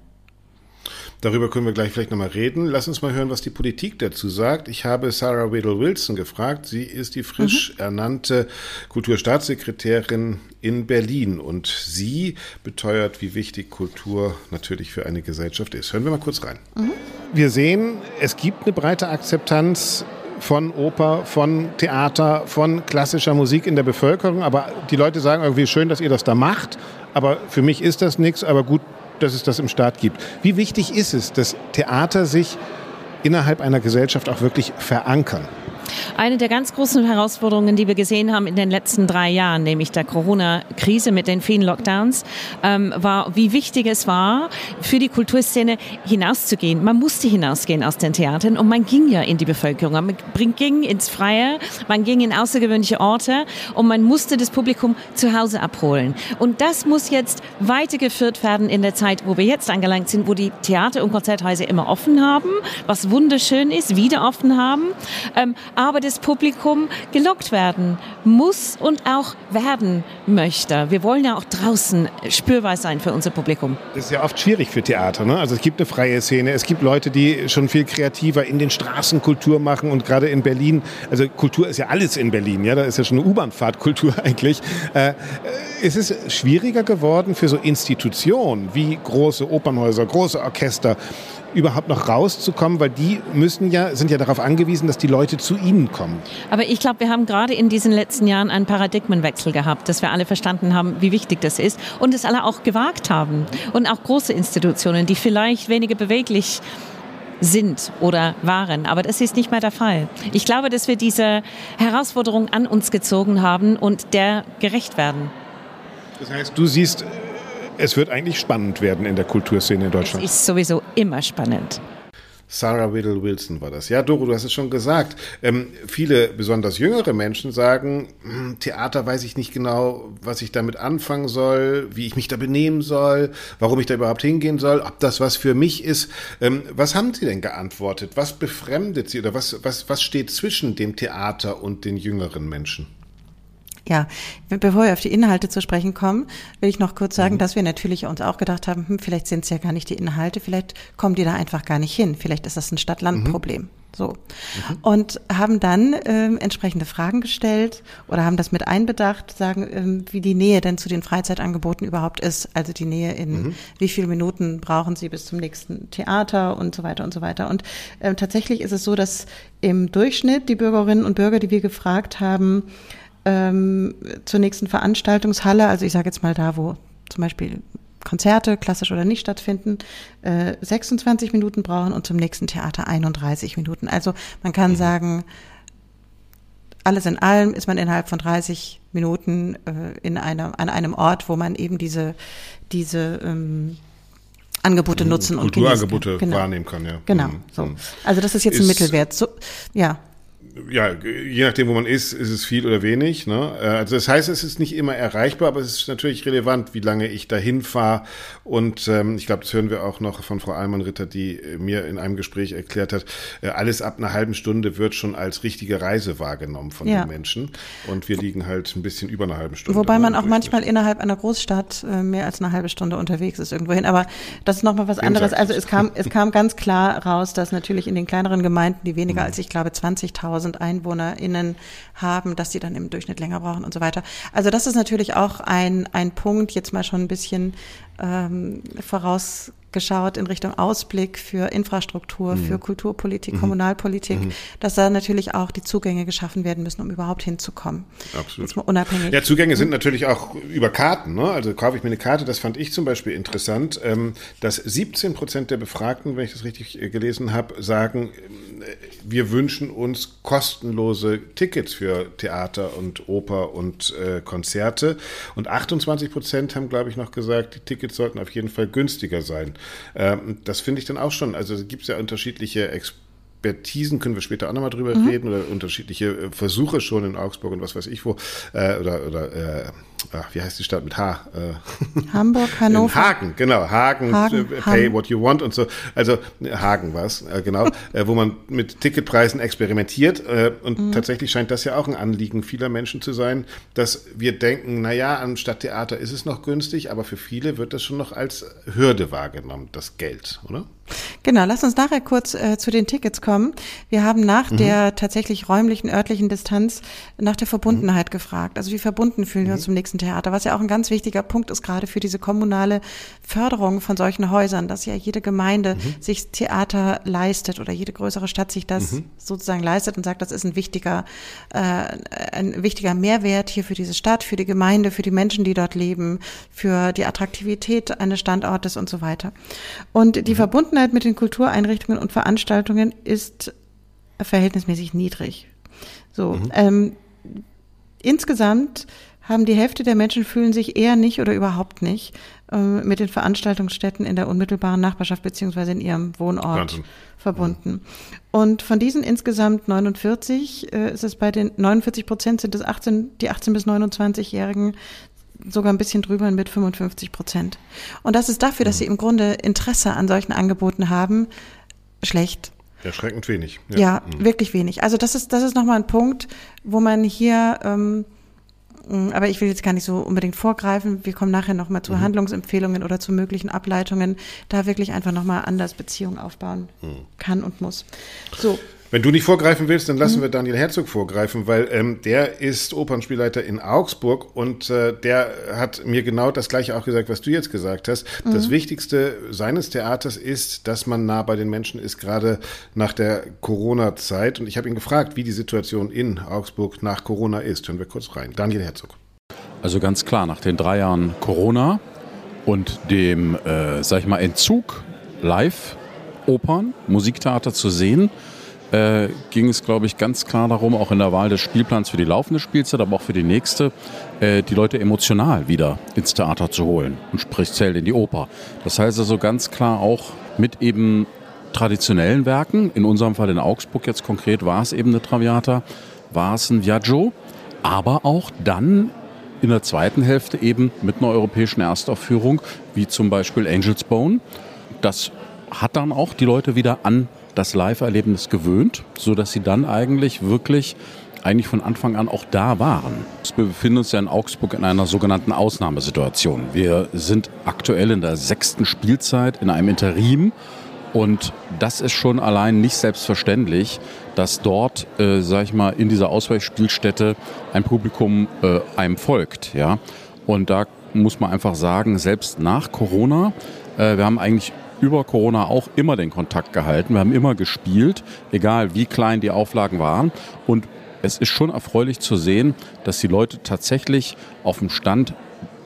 Speaker 1: Darüber können wir gleich vielleicht nochmal reden. Lass uns mal hören, was die Politik dazu sagt. Ich habe Sarah Whittle Wilson gefragt. Sie ist die frisch mhm. ernannte Kulturstaatssekretärin in Berlin und sie beteuert, wie wichtig Kultur natürlich für eine Gesellschaft ist. Hören wir mal kurz rein. Mhm. Wir sehen, es gibt eine breite Akzeptanz von Oper, von Theater, von klassischer Musik in der Bevölkerung. Aber die Leute sagen irgendwie schön, dass ihr das da macht. Aber für mich ist das nichts. Aber gut, dass es das im Staat gibt. Wie wichtig ist es, dass Theater sich innerhalb einer Gesellschaft auch wirklich verankern?
Speaker 4: Eine der ganz großen Herausforderungen, die wir gesehen haben in den letzten drei Jahren, nämlich der Corona-Krise mit den vielen Lockdowns, ähm, war, wie wichtig es war, für die Kulturszene hinauszugehen. Man musste hinausgehen aus den Theatern und man ging ja in die Bevölkerung. Man ging ins Freie, man ging in außergewöhnliche Orte und man musste das Publikum zu Hause abholen. Und das muss jetzt weitergeführt werden in der Zeit, wo wir jetzt angelangt sind, wo die Theater und Konzerthäuser immer offen haben, was wunderschön ist, wieder offen haben. Ähm, aber das Publikum gelockt werden muss und auch werden möchte. Wir wollen ja auch draußen spürbar sein für unser Publikum.
Speaker 1: Das ist ja oft schwierig für Theater. Ne? Also es gibt eine freie Szene, es gibt Leute, die schon viel kreativer in den Straßen Kultur machen und gerade in Berlin, also Kultur ist ja alles in Berlin, ja, da ist ja schon eine U-Bahn-Fahrtkultur eigentlich. Äh, ist es schwieriger geworden für so Institutionen wie große Opernhäuser, große Orchester, überhaupt noch rauszukommen, weil die müssen ja, sind ja darauf angewiesen, dass die Leute zu ihnen kommen.
Speaker 4: Aber ich glaube, wir haben gerade in diesen letzten Jahren einen Paradigmenwechsel gehabt, dass wir alle verstanden haben, wie wichtig das ist und es alle auch gewagt haben. Und auch große Institutionen, die vielleicht weniger beweglich sind oder waren. Aber das ist nicht mehr der Fall. Ich glaube, dass wir diese Herausforderung an uns gezogen haben und der gerecht werden.
Speaker 1: Das heißt, du siehst es wird eigentlich spannend werden in der Kulturszene in Deutschland.
Speaker 4: Es ist sowieso immer spannend.
Speaker 1: Sarah Whittle Wilson war das. Ja, Doro, du hast es schon gesagt. Ähm, viele, besonders jüngere Menschen sagen, hm, Theater weiß ich nicht genau, was ich damit anfangen soll, wie ich mich da benehmen soll, warum ich da überhaupt hingehen soll, ob das was für mich ist. Ähm, was haben Sie denn geantwortet? Was befremdet Sie oder was, was, was steht zwischen dem Theater und den jüngeren Menschen?
Speaker 2: Ja, bevor wir auf die Inhalte zu sprechen kommen, will ich noch kurz sagen, mhm. dass wir natürlich uns auch gedacht haben, hm, vielleicht sind es ja gar nicht die Inhalte, vielleicht kommen die da einfach gar nicht hin, vielleicht ist das ein Stadt-Land-Problem. Mhm. So. Mhm. Und haben dann ähm, entsprechende Fragen gestellt oder haben das mit einbedacht, sagen, ähm, wie die Nähe denn zu den Freizeitangeboten überhaupt ist. Also die Nähe in mhm. wie viele Minuten brauchen sie bis zum nächsten Theater und so weiter und so weiter. Und ähm, tatsächlich ist es so, dass im Durchschnitt die Bürgerinnen und Bürger, die wir gefragt haben, ähm, zur nächsten Veranstaltungshalle, also ich sage jetzt mal da, wo zum Beispiel Konzerte, klassisch oder nicht stattfinden, äh, 26 Minuten brauchen und zum nächsten Theater 31 Minuten. Also man kann mhm. sagen, alles in allem ist man innerhalb von 30 Minuten äh, in einem, an einem Ort, wo man eben diese, diese ähm, Angebote mhm. nutzen und
Speaker 1: Kulturangebote genau. wahrnehmen kann, ja.
Speaker 2: Genau, mhm. so. Also das ist jetzt ist, ein Mittelwert. So, ja
Speaker 1: ja, je nachdem, wo man ist, ist es viel oder wenig. Ne? Äh, also das heißt, es ist nicht immer erreichbar, aber es ist natürlich relevant, wie lange ich dahin fahre. Und ähm, ich glaube, das hören wir auch noch von Frau Almann-Ritter, die mir in einem Gespräch erklärt hat, äh, alles ab einer halben Stunde wird schon als richtige Reise wahrgenommen von ja. den Menschen. Und wir liegen halt ein bisschen über einer halben Stunde.
Speaker 2: Wobei man auch manchmal innerhalb einer Großstadt äh, mehr als eine halbe Stunde unterwegs ist irgendwohin. Aber das ist nochmal was anderes. Also es kam, es kam ganz klar raus, dass natürlich in den kleineren Gemeinden, die weniger mhm. als ich glaube 20.000 1000 EinwohnerInnen haben, dass sie dann im Durchschnitt länger brauchen und so weiter. Also das ist natürlich auch ein, ein Punkt, jetzt mal schon ein bisschen ähm, voraus geschaut in Richtung Ausblick für Infrastruktur, mhm. für Kulturpolitik, mhm. Kommunalpolitik, mhm. dass da natürlich auch die Zugänge geschaffen werden müssen, um überhaupt hinzukommen.
Speaker 1: Absolut. Unabhängig. Ja, Zugänge sind natürlich auch über Karten. Ne? Also kaufe ich mir eine Karte, das fand ich zum Beispiel interessant, ähm, dass 17 Prozent der Befragten, wenn ich das richtig äh, gelesen habe, sagen, wir wünschen uns kostenlose Tickets für Theater und Oper und äh, Konzerte. Und 28 Prozent haben, glaube ich, noch gesagt, die Tickets sollten auf jeden Fall günstiger sein. Ähm, das finde ich dann auch schon. Also gibt es ja unterschiedliche Expertisen, können wir später auch nochmal drüber mhm. reden, oder unterschiedliche äh, Versuche schon in Augsburg und was weiß ich wo, äh, oder, oder äh, ach, wie heißt die Stadt mit H?
Speaker 2: Äh, Hamburg, Hannover.
Speaker 1: Hagen, genau, Hagen, Hagen äh, Pay Hagen. what you want und so. Also Hagen war es, äh, genau, äh, wo man mit Ticketpreisen experimentiert. Äh, und mhm. tatsächlich scheint das ja auch ein Anliegen vieler Menschen zu sein, dass wir denken, naja, am Stadttheater ist es noch günstig, aber für viele wird das schon noch als Hürde wahrgenommen, das Geld, oder?
Speaker 2: Genau, lass uns nachher kurz äh, zu den Tickets kommen. Wir haben nach mhm. der tatsächlich räumlichen, örtlichen Distanz nach der Verbundenheit mhm. gefragt. Also wie verbunden fühlen wir uns mhm. zum nächsten Theater, was ja auch ein ganz wichtiger Punkt ist, gerade für diese kommunale Förderung von solchen Häusern, dass ja jede Gemeinde mhm. sich Theater leistet oder jede größere Stadt sich das mhm. sozusagen leistet und sagt, das ist ein wichtiger, äh, ein wichtiger Mehrwert hier für diese Stadt, für die Gemeinde, für die Menschen, die dort leben, für die Attraktivität eines Standortes und so weiter. Und die mhm. Verbundenheit mit den Kultureinrichtungen und Veranstaltungen ist verhältnismäßig niedrig. So, mhm. ähm, insgesamt haben die Hälfte der Menschen fühlen sich eher nicht oder überhaupt nicht äh, mit den Veranstaltungsstätten in der unmittelbaren Nachbarschaft beziehungsweise in ihrem Wohnort Wahnsinn. verbunden. Mhm. Und von diesen insgesamt 49 äh, ist es bei den 49 Prozent sind es 18, die 18 bis 29-Jährigen sogar ein bisschen drüber mit 55 Prozent. Und das ist dafür, dass sie im Grunde Interesse an solchen Angeboten haben, schlecht.
Speaker 1: Erschreckend wenig.
Speaker 2: Ja, ja mhm. wirklich wenig. Also das ist, das ist nochmal ein Punkt, wo man hier, ähm, mm, aber ich will jetzt gar nicht so unbedingt vorgreifen. Wir kommen nachher nochmal zu mhm. Handlungsempfehlungen oder zu möglichen Ableitungen, da wirklich einfach nochmal anders Beziehungen aufbauen mhm. kann und muss. So,
Speaker 1: wenn du nicht vorgreifen willst, dann lassen mhm. wir Daniel Herzog vorgreifen, weil ähm, der ist Opernspielleiter in Augsburg und äh, der hat mir genau das gleiche auch gesagt, was du jetzt gesagt hast. Mhm. Das Wichtigste seines Theaters ist, dass man nah bei den Menschen ist, gerade nach der Corona-Zeit. Und ich habe ihn gefragt, wie die Situation in Augsburg nach Corona ist. Hören wir kurz rein. Daniel Herzog.
Speaker 5: Also ganz klar, nach den drei Jahren Corona und dem, äh, sag ich mal, Entzug Live-Opern, Musiktheater zu sehen, äh, ging es, glaube ich, ganz klar darum, auch in der Wahl des Spielplans für die laufende Spielzeit, aber auch für die nächste, äh, die Leute emotional wieder ins Theater zu holen und sprich zählt in die Oper. Das heißt also ganz klar auch mit eben traditionellen Werken, in unserem Fall in Augsburg jetzt konkret war es eben eine Traviata, war es ein Viaggio, aber auch dann in der zweiten Hälfte eben mit einer europäischen Erstaufführung, wie zum Beispiel Angel's Bone. Das hat dann auch die Leute wieder an das Live-Erlebnis gewöhnt, sodass sie dann eigentlich wirklich eigentlich von Anfang an auch da waren. Wir befinden uns ja in Augsburg in einer sogenannten Ausnahmesituation. Wir sind aktuell in der sechsten Spielzeit in einem Interim und das ist schon allein nicht selbstverständlich, dass dort, äh, sag ich mal, in dieser Ausweichspielstätte ein Publikum äh, einem folgt. Ja? Und da muss man einfach sagen, selbst nach Corona, äh, wir haben eigentlich über Corona auch immer den Kontakt gehalten. Wir haben immer gespielt, egal wie klein die Auflagen waren. Und es ist schon erfreulich zu sehen, dass die Leute tatsächlich auf dem Stand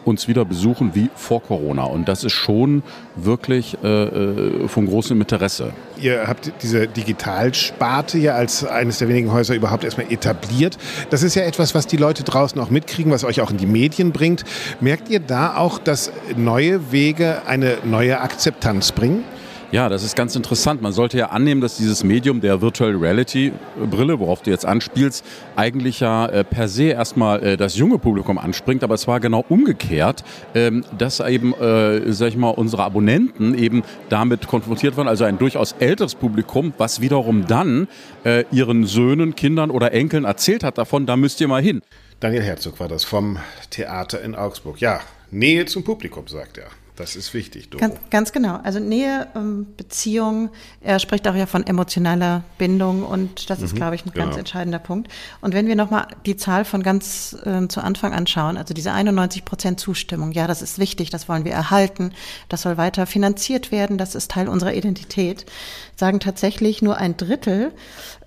Speaker 5: uns wieder besuchen wie vor Corona. Und das ist schon wirklich äh, äh, von großem Interesse.
Speaker 1: Ihr habt diese Digitalsparte ja als eines der wenigen Häuser überhaupt erstmal etabliert. Das ist ja etwas, was die Leute draußen auch mitkriegen, was euch auch in die Medien bringt. Merkt ihr da auch, dass neue Wege eine neue Akzeptanz bringen?
Speaker 5: Ja, das ist ganz interessant. Man sollte ja annehmen, dass dieses Medium der Virtual Reality Brille, worauf du jetzt anspielst, eigentlich ja äh, per se erstmal äh, das junge Publikum anspringt, aber es war genau umgekehrt, ähm, dass eben, äh, sag ich mal, unsere Abonnenten eben damit konfrontiert waren, also ein durchaus älteres Publikum, was wiederum dann äh, ihren Söhnen, Kindern oder Enkeln erzählt hat davon, da müsst ihr mal hin.
Speaker 1: Daniel Herzog war das vom Theater in Augsburg. Ja, Nähe zum Publikum, sagt er. Das ist wichtig.
Speaker 2: Ganz, ganz, genau. Also Nähe, ähm, Beziehung, er spricht auch ja von emotionaler Bindung und das ist, mhm, glaube ich, ein genau. ganz entscheidender Punkt. Und wenn wir nochmal die Zahl von ganz äh, zu Anfang anschauen, also diese 91 Prozent Zustimmung, ja, das ist wichtig, das wollen wir erhalten, das soll weiter finanziert werden, das ist Teil unserer Identität, sagen tatsächlich nur ein Drittel,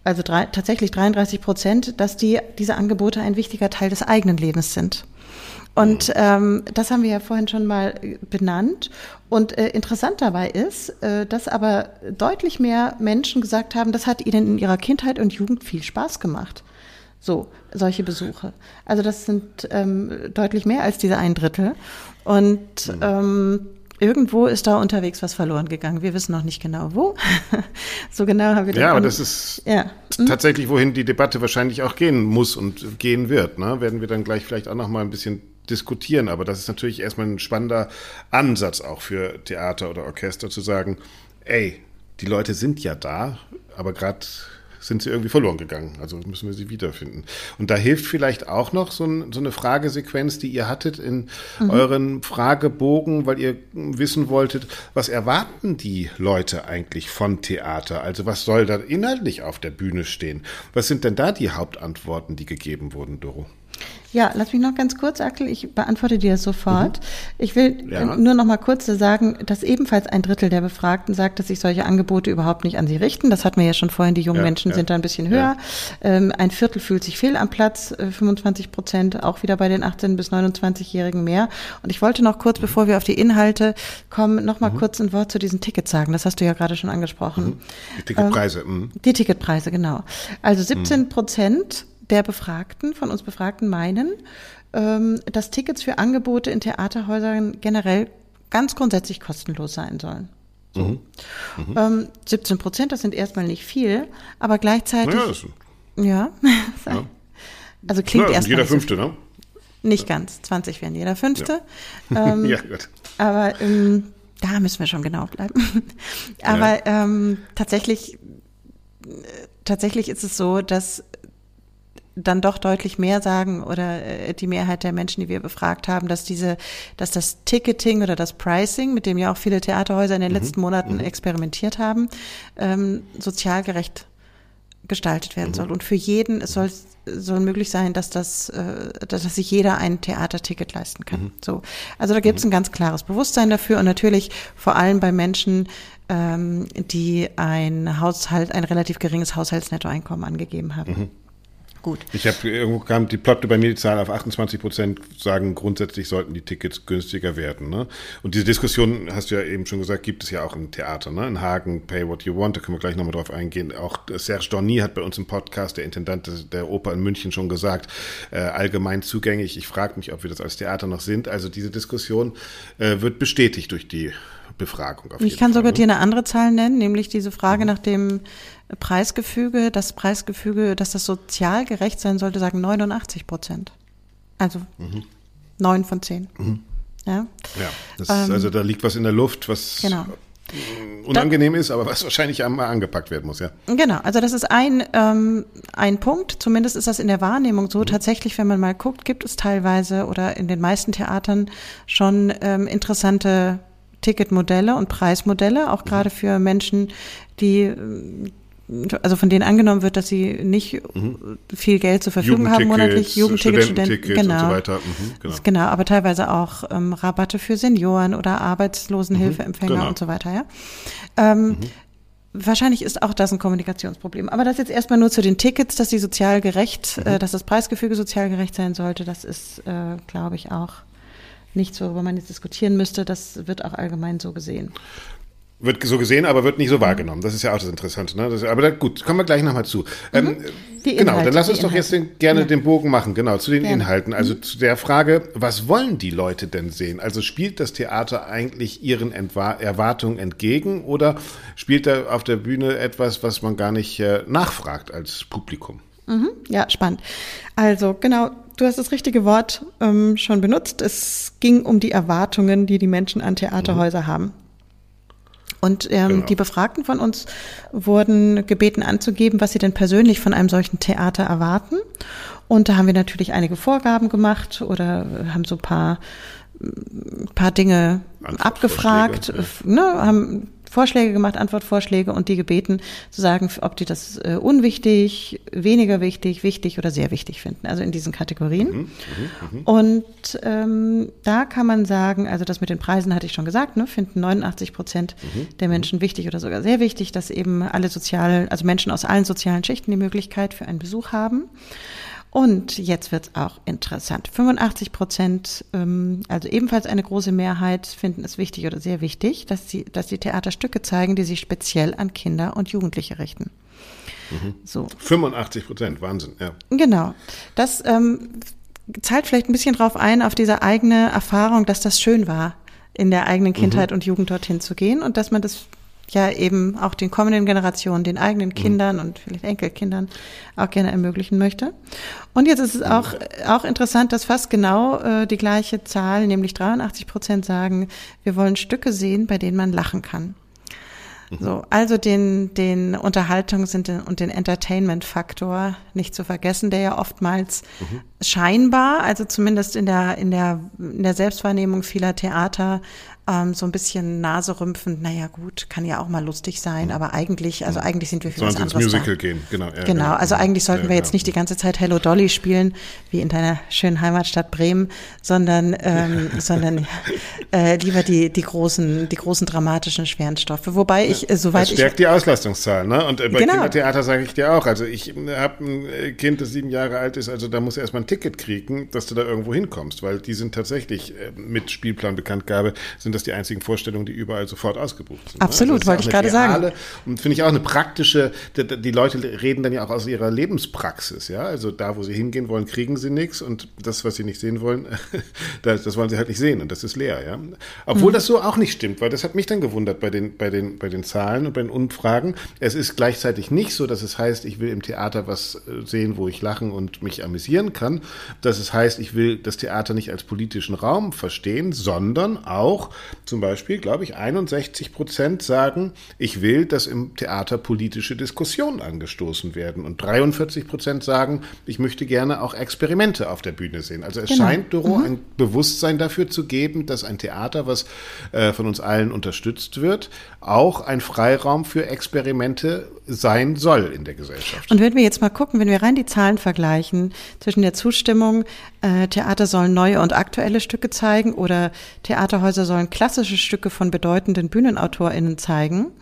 Speaker 2: also drei, tatsächlich 33 Prozent, dass die, diese Angebote ein wichtiger Teil des eigenen Lebens sind. Und ähm, das haben wir ja vorhin schon mal benannt. Und äh, interessant dabei ist, äh, dass aber deutlich mehr Menschen gesagt haben, das hat ihnen in ihrer Kindheit und Jugend viel Spaß gemacht. So, solche Besuche. Also das sind ähm, deutlich mehr als diese ein Drittel. Und mhm. ähm, irgendwo ist da unterwegs was verloren gegangen. Wir wissen noch nicht genau wo. so genau haben wir
Speaker 1: das. Ja, aber das ist ja. Hm? tatsächlich, wohin die Debatte wahrscheinlich auch gehen muss und gehen wird. Ne? Werden wir dann gleich vielleicht auch noch mal ein bisschen diskutieren. Aber das ist natürlich erstmal ein spannender Ansatz auch für Theater oder Orchester zu sagen, ey, die Leute sind ja da, aber gerade sind sie irgendwie verloren gegangen. Also müssen wir sie wiederfinden. Und da hilft vielleicht auch noch so, ein, so eine Fragesequenz, die ihr hattet in mhm. euren Fragebogen, weil ihr wissen wolltet, was erwarten die Leute eigentlich von Theater? Also was soll da inhaltlich auf der Bühne stehen? Was sind denn da die Hauptantworten, die gegeben wurden, Doro?
Speaker 2: Ja, lass mich noch ganz kurz, Akel, ich beantworte dir das sofort. Mhm. Ich will ja. nur noch mal kurz sagen, dass ebenfalls ein Drittel der Befragten sagt, dass sich solche Angebote überhaupt nicht an sie richten. Das hatten wir ja schon vorhin, die jungen ja, Menschen ja. sind da ein bisschen höher. Ähm, ein Viertel fühlt sich fehl am Platz, 25 äh, Prozent auch wieder bei den 18- bis 29-Jährigen mehr. Und ich wollte noch kurz, mhm. bevor wir auf die Inhalte kommen, noch mal mhm. kurz ein Wort zu diesen Tickets sagen. Das hast du ja gerade schon angesprochen. Mhm.
Speaker 1: Die Ticketpreise. Ähm,
Speaker 2: die Ticketpreise, genau. Also 17 Prozent der Befragten, von uns Befragten meinen, ähm, dass Tickets für Angebote in Theaterhäusern generell ganz grundsätzlich kostenlos sein sollen. So. Mhm. Mhm. Ähm, 17 Prozent, das sind erstmal nicht viel, aber gleichzeitig. Ja, ja. also klingt ja, erstmal.
Speaker 1: Jeder Fünfte, ne?
Speaker 2: Nicht ganz, 20 wären jeder Fünfte. Ja, ähm, ja gut. Aber ähm, da müssen wir schon genau bleiben. aber ähm, tatsächlich tatsächlich ist es so, dass dann doch deutlich mehr sagen oder äh, die Mehrheit der Menschen, die wir befragt haben, dass diese, dass das Ticketing oder das Pricing, mit dem ja auch viele Theaterhäuser in den mhm. letzten Monaten mhm. experimentiert haben, ähm, sozial gerecht gestaltet werden mhm. soll. Und für jeden es soll soll möglich sein, dass das, äh, dass sich jeder ein Theaterticket leisten kann. Mhm. So, also da gibt es mhm. ein ganz klares Bewusstsein dafür und natürlich vor allem bei Menschen, ähm, die ein Haushalt, ein relativ geringes Haushaltsnettoeinkommen angegeben haben.
Speaker 1: Gut. Ich habe irgendwo kam die ploppte bei mir die Zahl auf 28 Prozent, sagen grundsätzlich sollten die Tickets günstiger werden. Ne? Und diese Diskussion, hast du ja eben schon gesagt, gibt es ja auch im Theater. Ne? In Hagen, Pay What You Want, da können wir gleich nochmal drauf eingehen. Auch Serge Dorny hat bei uns im Podcast, der Intendant der Oper in München, schon gesagt, äh, allgemein zugänglich. Ich frage mich, ob wir das als Theater noch sind. Also diese Diskussion äh, wird bestätigt durch die Befragung.
Speaker 2: ich kann Fall, sogar ne? dir eine andere Zahl nennen, nämlich diese Frage mhm. nach dem Preisgefüge, das Preisgefüge, dass das sozial gerecht sein sollte, sagen 89 Prozent. Also mhm. neun mhm. von zehn. Mhm.
Speaker 1: Ja, ja das, ähm, also da liegt was in der Luft, was genau. unangenehm da, ist, aber was wahrscheinlich einmal angepackt werden muss, ja.
Speaker 2: Genau, also das ist ein, ähm, ein Punkt, zumindest ist das in der Wahrnehmung so. Mhm. Tatsächlich, wenn man mal guckt, gibt es teilweise oder in den meisten Theatern schon ähm, interessante Ticketmodelle und Preismodelle, auch gerade für Menschen, die also von denen angenommen wird, dass sie nicht mhm. viel Geld zur Verfügung haben monatlich, Jugendtickets, Studenten, genau. und so weiter. Mhm, genau. genau, aber teilweise auch ähm, Rabatte für Senioren oder Arbeitslosenhilfeempfänger mhm, genau. und so weiter, ja. Ähm, mhm. Wahrscheinlich ist auch das ein Kommunikationsproblem. Aber das jetzt erstmal nur zu den Tickets, dass sie sozial gerecht, äh, mhm. dass das Preisgefüge sozial gerecht sein sollte, das ist, äh, glaube ich, auch nichts, worüber man jetzt diskutieren müsste. Das wird auch allgemein so gesehen.
Speaker 1: Wird so gesehen, aber wird nicht so wahrgenommen. Das ist ja auch das Interessante. Ne? Das, aber da, gut, kommen wir gleich nochmal zu. Mhm. Ähm, genau, dann lass uns doch jetzt den, gerne ja. den Bogen machen, genau, zu den gerne. Inhalten. Also mhm. zu der Frage, was wollen die Leute denn sehen? Also spielt das Theater eigentlich ihren Entwa Erwartungen entgegen oder spielt da auf der Bühne etwas, was man gar nicht äh, nachfragt als Publikum?
Speaker 2: Mhm. Ja, spannend. Also genau, du hast das richtige Wort ähm, schon benutzt. Es ging um die Erwartungen, die die Menschen an Theaterhäuser mhm. haben. Und ähm, genau. die Befragten von uns wurden gebeten anzugeben, was sie denn persönlich von einem solchen Theater erwarten. Und da haben wir natürlich einige Vorgaben gemacht oder haben so ein paar, paar Dinge abgefragt, ja. ne, haben Vorschläge gemacht, Antwortvorschläge und die gebeten zu sagen, ob die das äh, unwichtig, weniger wichtig, wichtig oder sehr wichtig finden. Also in diesen Kategorien. Mhm, mh, mh. Und ähm, da kann man sagen, also das mit den Preisen hatte ich schon gesagt, ne, finden 89 Prozent mhm, der Menschen wichtig oder sogar sehr wichtig, dass eben alle sozial, also Menschen aus allen sozialen Schichten die Möglichkeit für einen Besuch haben. Und jetzt wird es auch interessant. 85 Prozent, ähm, also ebenfalls eine große Mehrheit, finden es wichtig oder sehr wichtig, dass, sie, dass die Theaterstücke zeigen, die sich speziell an Kinder und Jugendliche richten.
Speaker 1: Mhm. So. 85 Prozent, Wahnsinn, ja.
Speaker 2: Genau. Das ähm, zahlt vielleicht ein bisschen drauf ein, auf diese eigene Erfahrung, dass das schön war, in der eigenen mhm. Kindheit mhm. und Jugend dorthin zu gehen und dass man das ja eben auch den kommenden Generationen, den eigenen mhm. Kindern und vielleicht Enkelkindern auch gerne ermöglichen möchte. Und jetzt ist es auch, auch interessant, dass fast genau äh, die gleiche Zahl, nämlich 83 Prozent sagen, wir wollen Stücke sehen, bei denen man lachen kann. Mhm. So, also den, den Unterhaltungs- und den Entertainment-Faktor nicht zu vergessen, der ja oftmals mhm. scheinbar, also zumindest in der, in der, in der Selbstwahrnehmung vieler Theater ähm, so ein bisschen naserümpfend, naja gut, kann ja auch mal lustig sein, aber eigentlich, also eigentlich sind wir für Sollen was anderes ins Musical da. gehen, genau. Ja, genau, also eigentlich sollten ja, wir jetzt nicht die ganze Zeit Hello Dolly spielen, wie in deiner schönen Heimatstadt Bremen, sondern, ähm, sondern äh, lieber die, die großen, die großen dramatischen schweren Stoffe. Wobei ich, äh, soweit
Speaker 1: das stärkt ich, die Auslastungszahl, ne? Und äh, bei genau. Kindertheater sage ich dir auch, also ich habe ein äh, Kind, das sieben Jahre alt ist, also da muss erstmal ein Ticket kriegen, dass du da irgendwo hinkommst, weil die sind tatsächlich äh, mit Spielplanbekanntgabe sind das die einzigen Vorstellungen, die überall sofort ausgebucht sind.
Speaker 2: Ne? Absolut, ne? wollte ich gerade sagen.
Speaker 1: Und finde ich auch eine praktische, die, die, Leute reden dann ja auch aus ihrer Lebenspraxis, ja. Also da, wo sie hingehen wollen, kriegen sie nichts und das, was sie nicht sehen wollen, das, das wollen sie halt nicht sehen und das ist leer, ja. Obwohl mhm. das so auch nicht stimmt, weil das hat mich dann gewundert bei den, bei den, bei den Zahlen und bei den Umfragen. Es ist gleichzeitig nicht so, dass es heißt, ich will im Theater was äh, sehen, wo ich lachen und mich amüsieren kann, an, dass es heißt, ich will das Theater nicht als politischen Raum verstehen, sondern auch zum Beispiel, glaube ich, 61 Prozent sagen, ich will, dass im Theater politische Diskussionen angestoßen werden. Und 43 Prozent sagen, ich möchte gerne auch Experimente auf der Bühne sehen. Also es genau. scheint, Doro, mhm. ein Bewusstsein dafür zu geben, dass ein Theater, was äh, von uns allen unterstützt wird, auch ein Freiraum für Experimente sein soll in der Gesellschaft.
Speaker 2: Und wenn wir jetzt mal gucken, wenn wir rein die Zahlen vergleichen zwischen der Zustimmung, äh, Theater sollen neue und aktuelle Stücke zeigen oder Theaterhäuser sollen klassische Stücke von bedeutenden BühnenautorInnen zeigen,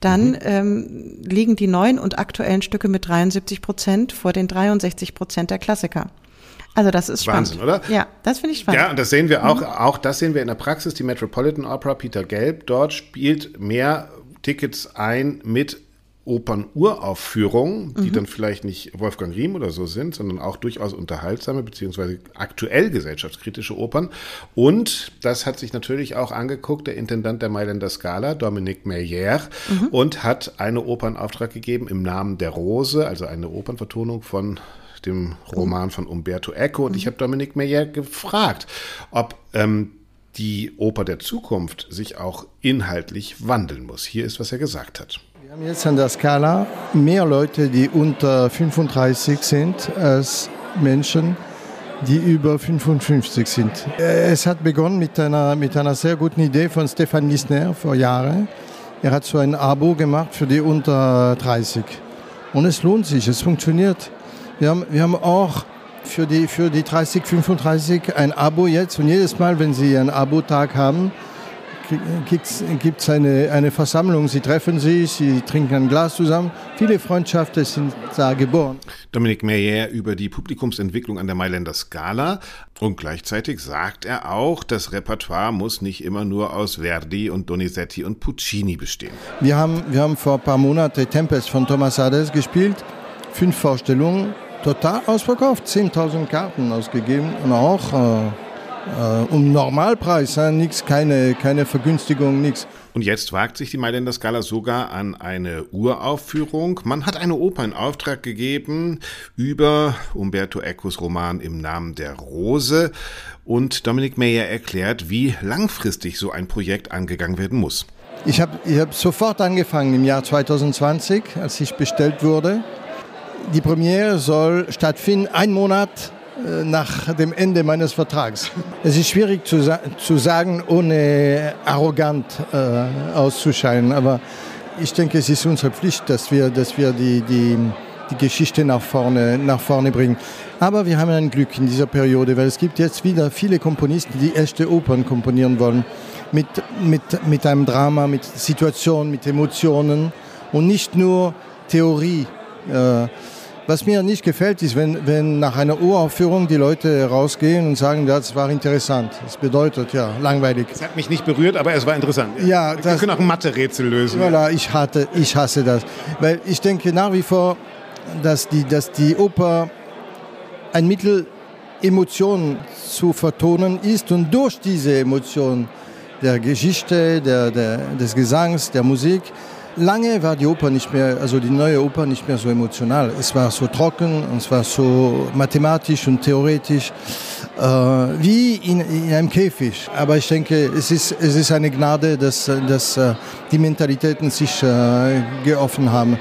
Speaker 2: dann mhm. ähm, liegen die neuen und aktuellen Stücke mit 73 Prozent vor den 63 Prozent der Klassiker. Also das ist spannend.
Speaker 1: Wahnsinn, oder?
Speaker 2: Ja, das finde ich spannend.
Speaker 1: Ja, und das sehen wir auch, mhm. auch das sehen wir in der Praxis. Die Metropolitan Opera Peter Gelb dort spielt mehr Tickets ein mit Opernuraufführungen, die mhm. dann vielleicht nicht Wolfgang Riem oder so sind, sondern auch durchaus unterhaltsame beziehungsweise aktuell gesellschaftskritische Opern. Und das hat sich natürlich auch angeguckt, der Intendant der Mailänder Scala, Dominique Meyer, mhm. und hat eine Opernauftrag gegeben im Namen der Rose, also eine Opernvertonung von dem Roman von Umberto Eco. Und mhm. ich habe Dominique Meyer gefragt, ob ähm, die Oper der Zukunft sich auch inhaltlich wandeln muss. Hier ist, was er gesagt hat.
Speaker 6: Wir haben jetzt an der Skala mehr Leute, die unter 35 sind, als Menschen, die über 55 sind. Es hat begonnen mit einer, mit einer sehr guten Idee von Stefan Lisner vor Jahren. Er hat so ein Abo gemacht für die unter 30. Und es lohnt sich, es funktioniert. Wir haben, wir haben auch für die, für die 30, 35 ein Abo jetzt. Und jedes Mal, wenn Sie einen Abo-Tag haben, gibt es eine, eine Versammlung. Sie treffen sich, sie trinken ein Glas zusammen. Viele Freundschaften sind da geboren.
Speaker 1: Dominik Meyer über die Publikumsentwicklung an der Mailänder Scala. Und gleichzeitig sagt er auch, das Repertoire muss nicht immer nur aus Verdi und Donizetti und Puccini bestehen.
Speaker 6: Wir haben, wir haben vor ein paar Monaten Tempest von Thomas Hades gespielt. Fünf Vorstellungen, total ausverkauft. 10.000 Karten ausgegeben und auch... Äh, äh, um Normalpreis, ja, nix, keine, keine Vergünstigung, nichts.
Speaker 1: Und jetzt wagt sich die Mailänder Skala sogar an eine Uraufführung. Man hat eine Oper in Auftrag gegeben über Umberto Ecos Roman Im Namen der Rose. Und Dominik Meyer erklärt, wie langfristig so ein Projekt angegangen werden muss.
Speaker 6: Ich habe ich hab sofort angefangen im Jahr 2020, als ich bestellt wurde. Die Premiere soll stattfinden, ein Monat äh, nach dem Ende meines Vertrags. Es ist schwierig zu, zu sagen, ohne arrogant äh, auszuscheinen, aber ich denke, es ist unsere Pflicht, dass wir, dass wir die, die, die Geschichte nach vorne, nach vorne bringen. Aber wir haben ein Glück in dieser Periode, weil es gibt jetzt wieder viele Komponisten, die echte Opern komponieren wollen. Mit, mit, mit einem Drama, mit Situationen, mit Emotionen und nicht nur Theorie. Äh, was mir nicht gefällt, ist, wenn, wenn nach einer Uraufführung die Leute rausgehen und sagen, das war interessant. Das bedeutet, ja, langweilig.
Speaker 1: Es hat mich nicht berührt, aber es war interessant.
Speaker 6: Ja,
Speaker 1: das, Wir können auch ein Mathe-Rätsel lösen.
Speaker 6: Voilà, ich, hatte, ich hasse das. Weil ich denke nach wie vor, dass die, dass die Oper ein Mittel, Emotionen zu vertonen ist und durch diese Emotionen der Geschichte, der, der, des Gesangs, der Musik, Lange war die Oper nicht mehr, also die neue Oper nicht mehr so emotional. Es war so trocken und es war so mathematisch und theoretisch, äh, wie in, in, einem Käfig. Aber ich denke, es ist, es ist eine Gnade, dass, dass äh, die Mentalitäten sich äh, geoffen haben.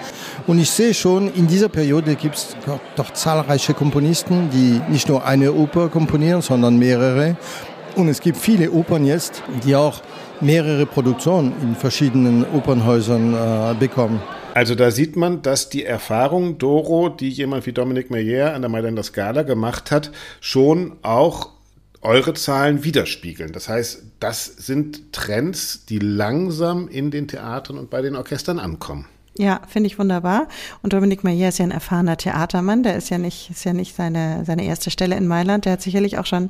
Speaker 6: Und ich sehe schon, in dieser Periode gibt es doch zahlreiche Komponisten, die nicht nur eine Oper komponieren, sondern mehrere. Und es gibt viele Opern jetzt, die auch mehrere Produktionen in verschiedenen Opernhäusern äh, bekommen.
Speaker 1: Also da sieht man, dass die Erfahrung Doro, die jemand wie Dominic Meyer an der Mailänder Scala gemacht hat, schon auch eure Zahlen widerspiegeln. Das heißt, das sind Trends, die langsam in den Theatern und bei den Orchestern ankommen.
Speaker 2: Ja, finde ich wunderbar. Und Dominic Mayer ist ja ein erfahrener Theatermann. Der ist ja nicht, ist ja nicht seine, seine erste Stelle in Mailand. Der hat sicherlich auch schon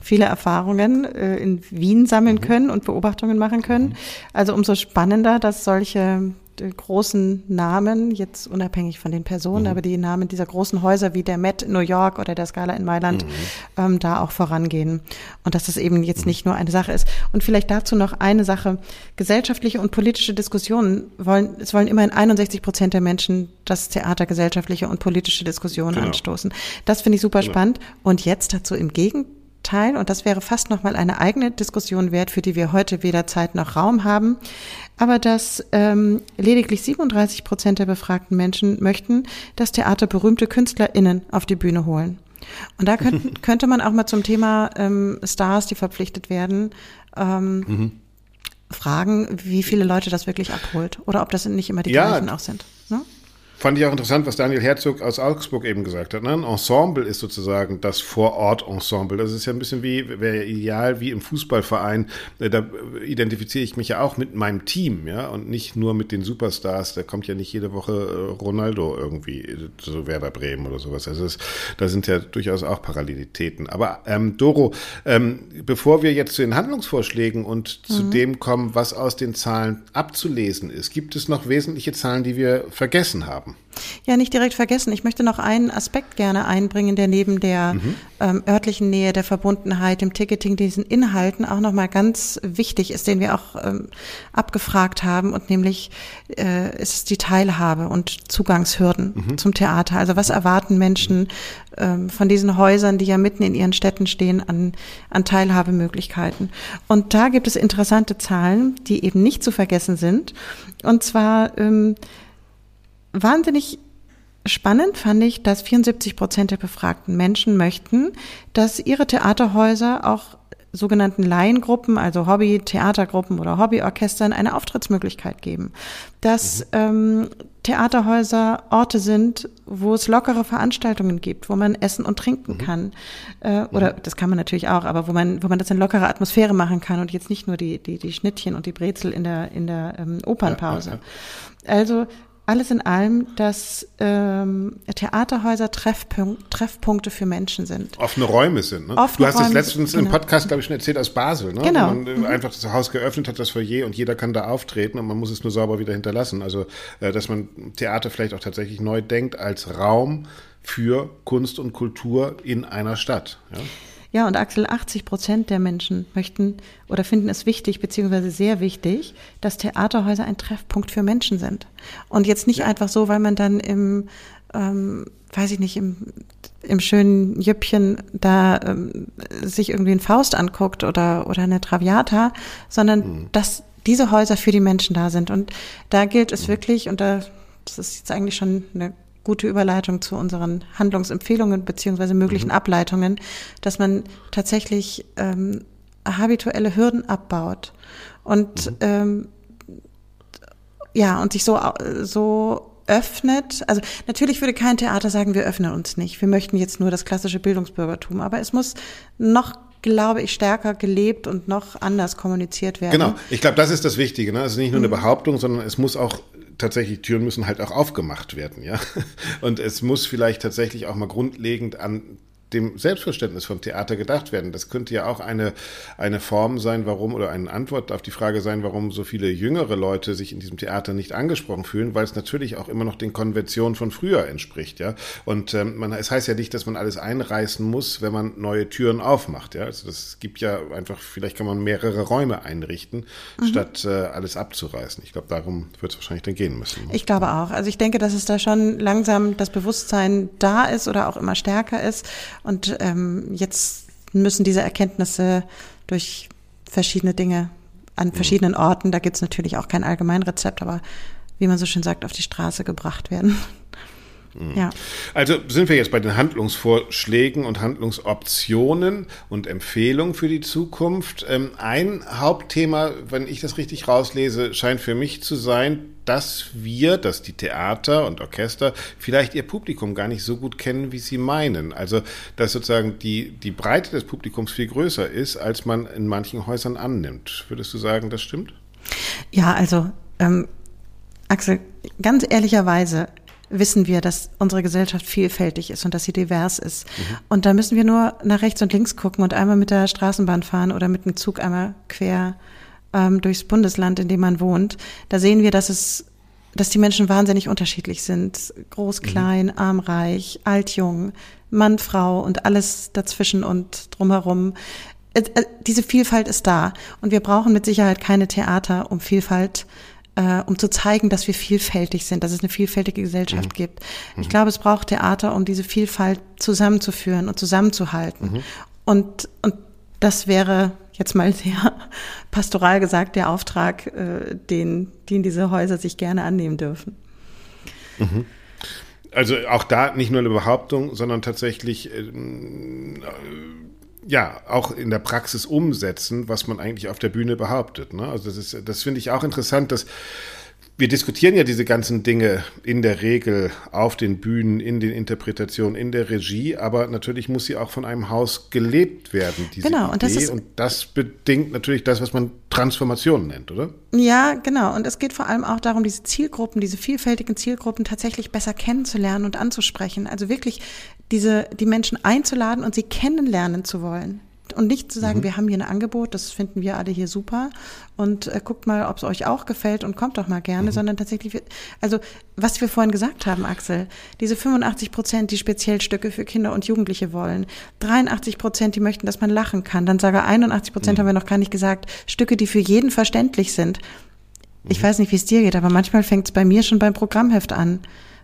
Speaker 2: viele Erfahrungen äh, in Wien sammeln mhm. können und Beobachtungen machen können. Mhm. Also umso spannender, dass solche die großen Namen, jetzt unabhängig von den Personen, mhm. aber die Namen dieser großen Häuser wie der Met in New York oder der Scala in Mailand, mhm. ähm, da auch vorangehen. Und dass das eben jetzt nicht nur eine Sache ist. Und vielleicht dazu noch eine Sache. Gesellschaftliche und politische Diskussionen wollen, es wollen immerhin 61 Prozent der Menschen das Theater gesellschaftliche und politische Diskussionen genau. anstoßen. Das finde ich super genau. spannend. Und jetzt dazu im Gegenteil Teil, und das wäre fast nochmal eine eigene Diskussion wert, für die wir heute weder Zeit noch Raum haben, aber dass ähm, lediglich 37 Prozent der befragten Menschen möchten, dass Theater berühmte KünstlerInnen auf die Bühne holen. Und da könnt, könnte man auch mal zum Thema ähm, Stars, die verpflichtet werden, ähm, mhm. fragen, wie viele Leute das wirklich abholt oder ob das nicht immer die ja, gleichen auch sind. Ne?
Speaker 1: Fand ich auch interessant, was Daniel Herzog aus Augsburg eben gesagt hat. Ne? Ein Ensemble ist sozusagen das Vorort-Ensemble. Das ist ja ein bisschen wie, wäre ideal wie im Fußballverein. Äh, da identifiziere ich mich ja auch mit meinem Team, ja, und nicht nur mit den Superstars. Da kommt ja nicht jede Woche äh, Ronaldo irgendwie zu Werder Bremen oder sowas. Also es, da sind ja durchaus auch Parallelitäten. Aber ähm, Doro, ähm, bevor wir jetzt zu den Handlungsvorschlägen und mhm. zu dem kommen, was aus den Zahlen abzulesen ist, gibt es noch wesentliche Zahlen, die wir vergessen haben?
Speaker 2: Ja, nicht direkt vergessen. Ich möchte noch einen Aspekt gerne einbringen, der neben der mhm. ähm, örtlichen Nähe, der Verbundenheit, dem Ticketing, diesen Inhalten auch nochmal ganz wichtig ist, den wir auch ähm, abgefragt haben und nämlich äh, ist es die Teilhabe und Zugangshürden mhm. zum Theater. Also was erwarten Menschen ähm, von diesen Häusern, die ja mitten in ihren Städten stehen, an, an Teilhabemöglichkeiten? Und da gibt es interessante Zahlen, die eben nicht zu vergessen sind. Und zwar ähm, wahnsinnig spannend fand ich, dass 74 Prozent der befragten Menschen möchten, dass ihre Theaterhäuser auch sogenannten Laiengruppen, also Hobby-Theatergruppen oder Hobbyorchestern, eine Auftrittsmöglichkeit geben. Dass mhm. ähm, Theaterhäuser Orte sind, wo es lockere Veranstaltungen gibt, wo man essen und trinken mhm. kann. Äh, oder mhm. das kann man natürlich auch, aber wo man, wo man das in lockerer Atmosphäre machen kann und jetzt nicht nur die, die, die Schnittchen und die Brezel in der, in der ähm, Opernpause. Ja, ja, ja. Also alles in allem, dass ähm, Theaterhäuser Treffpunkt, Treffpunkte für Menschen sind.
Speaker 1: Offene Räume sind. Ne?
Speaker 2: Offene
Speaker 1: du hast
Speaker 2: Räume
Speaker 1: es letztens genau. im Podcast, glaube ich, schon erzählt aus Basel. Ne?
Speaker 2: Genau.
Speaker 1: man äh, mhm. einfach das Haus geöffnet hat, das Foyer und jeder kann da auftreten und man muss es nur sauber wieder hinterlassen. Also, äh, dass man Theater vielleicht auch tatsächlich neu denkt als Raum für Kunst und Kultur in einer Stadt. Ja?
Speaker 2: Ja, und Axel, 80 Prozent der Menschen möchten oder finden es wichtig, beziehungsweise sehr wichtig, dass Theaterhäuser ein Treffpunkt für Menschen sind. Und jetzt nicht ja. einfach so, weil man dann im, ähm, weiß ich nicht, im, im schönen Jüppchen da ähm, sich irgendwie ein Faust anguckt oder, oder eine Traviata, sondern mhm. dass diese Häuser für die Menschen da sind. Und da gilt es mhm. wirklich, und da, das ist jetzt eigentlich schon eine gute Überleitung zu unseren Handlungsempfehlungen beziehungsweise möglichen mhm. Ableitungen, dass man tatsächlich ähm, habituelle Hürden abbaut und mhm. ähm, ja und sich so so öffnet. Also natürlich würde kein Theater sagen, wir öffnen uns nicht. Wir möchten jetzt nur das klassische Bildungsbürgertum, aber es muss noch glaube ich, stärker gelebt und noch anders kommuniziert werden.
Speaker 1: Genau, ich glaube, das ist das Wichtige. Ne? Es ist nicht nur eine mhm. Behauptung, sondern es muss auch tatsächlich, Türen müssen halt auch aufgemacht werden, ja. Und es muss vielleicht tatsächlich auch mal grundlegend an dem Selbstverständnis von Theater gedacht werden. Das könnte ja auch eine, eine Form sein, warum, oder eine Antwort auf die Frage sein, warum so viele jüngere Leute sich in diesem Theater nicht angesprochen fühlen, weil es natürlich auch immer noch den Konventionen von früher entspricht, ja. Und ähm, man, es heißt ja nicht, dass man alles einreißen muss, wenn man neue Türen aufmacht, ja. Also das gibt ja einfach, vielleicht kann man mehrere Räume einrichten, mhm. statt äh, alles abzureißen. Ich glaube, darum wird es wahrscheinlich dann gehen müssen.
Speaker 2: Ich glaube auch. Also ich denke, dass es da schon langsam das Bewusstsein da ist oder auch immer stärker ist und ähm, jetzt müssen diese Erkenntnisse durch verschiedene Dinge an mhm. verschiedenen Orten, da gibt es natürlich auch kein Allgemeinrezept, aber wie man so schön sagt, auf die Straße gebracht werden.
Speaker 1: Mhm. Ja. Also sind wir jetzt bei den Handlungsvorschlägen und Handlungsoptionen und Empfehlungen für die Zukunft. Ähm, ein Hauptthema, wenn ich das richtig rauslese, scheint für mich zu sein, dass wir, dass die Theater und Orchester vielleicht ihr Publikum gar nicht so gut kennen, wie sie meinen. Also, dass sozusagen die, die Breite des Publikums viel größer ist, als man in manchen Häusern annimmt. Würdest du sagen, das stimmt?
Speaker 2: Ja, also, ähm, Axel, ganz ehrlicherweise, wissen wir, dass unsere Gesellschaft vielfältig ist und dass sie divers ist. Mhm. Und da müssen wir nur nach rechts und links gucken und einmal mit der Straßenbahn fahren oder mit dem Zug einmal quer ähm, durchs Bundesland, in dem man wohnt. Da sehen wir, dass es dass die Menschen wahnsinnig unterschiedlich sind. Groß, mhm. klein, mhm. arm, reich, alt, jung, Mann, Frau und alles dazwischen und drumherum. Äh, diese Vielfalt ist da. Und wir brauchen mit Sicherheit keine Theater, um Vielfalt äh, um zu zeigen, dass wir vielfältig sind, dass es eine vielfältige Gesellschaft mhm. gibt. Ich mhm. glaube, es braucht Theater, um diese Vielfalt zusammenzuführen und zusammenzuhalten. Mhm. Und, und das wäre jetzt mal sehr pastoral gesagt der Auftrag, äh, den, den diese Häuser sich gerne annehmen dürfen.
Speaker 1: Mhm. Also auch da nicht nur eine Behauptung, sondern tatsächlich äh, ja auch in der Praxis umsetzen, was man eigentlich auf der Bühne behauptet. Ne? Also das ist, das finde ich auch interessant, dass wir diskutieren ja diese ganzen Dinge in der Regel auf den Bühnen, in den Interpretationen, in der Regie, aber natürlich muss sie auch von einem Haus gelebt werden, diese genau, Idee. Und das, ist, und das bedingt natürlich das, was man Transformation nennt, oder?
Speaker 2: Ja, genau. Und es geht vor allem auch darum, diese Zielgruppen, diese vielfältigen Zielgruppen tatsächlich besser kennenzulernen und anzusprechen. Also wirklich diese, die Menschen einzuladen und sie kennenlernen zu wollen. Und nicht zu sagen, mhm. wir haben hier ein Angebot, das finden wir alle hier super und äh, guckt mal, ob es euch auch gefällt und kommt doch mal gerne, mhm. sondern tatsächlich, also was wir vorhin gesagt haben, Axel, diese 85 Prozent, die speziell Stücke für Kinder und Jugendliche wollen, 83 Prozent, die möchten, dass man lachen kann, dann sage 81 Prozent, mhm. haben wir noch gar nicht gesagt, Stücke, die für jeden verständlich sind. Ich mhm. weiß nicht, wie es dir geht, aber manchmal fängt es bei mir schon beim Programmheft an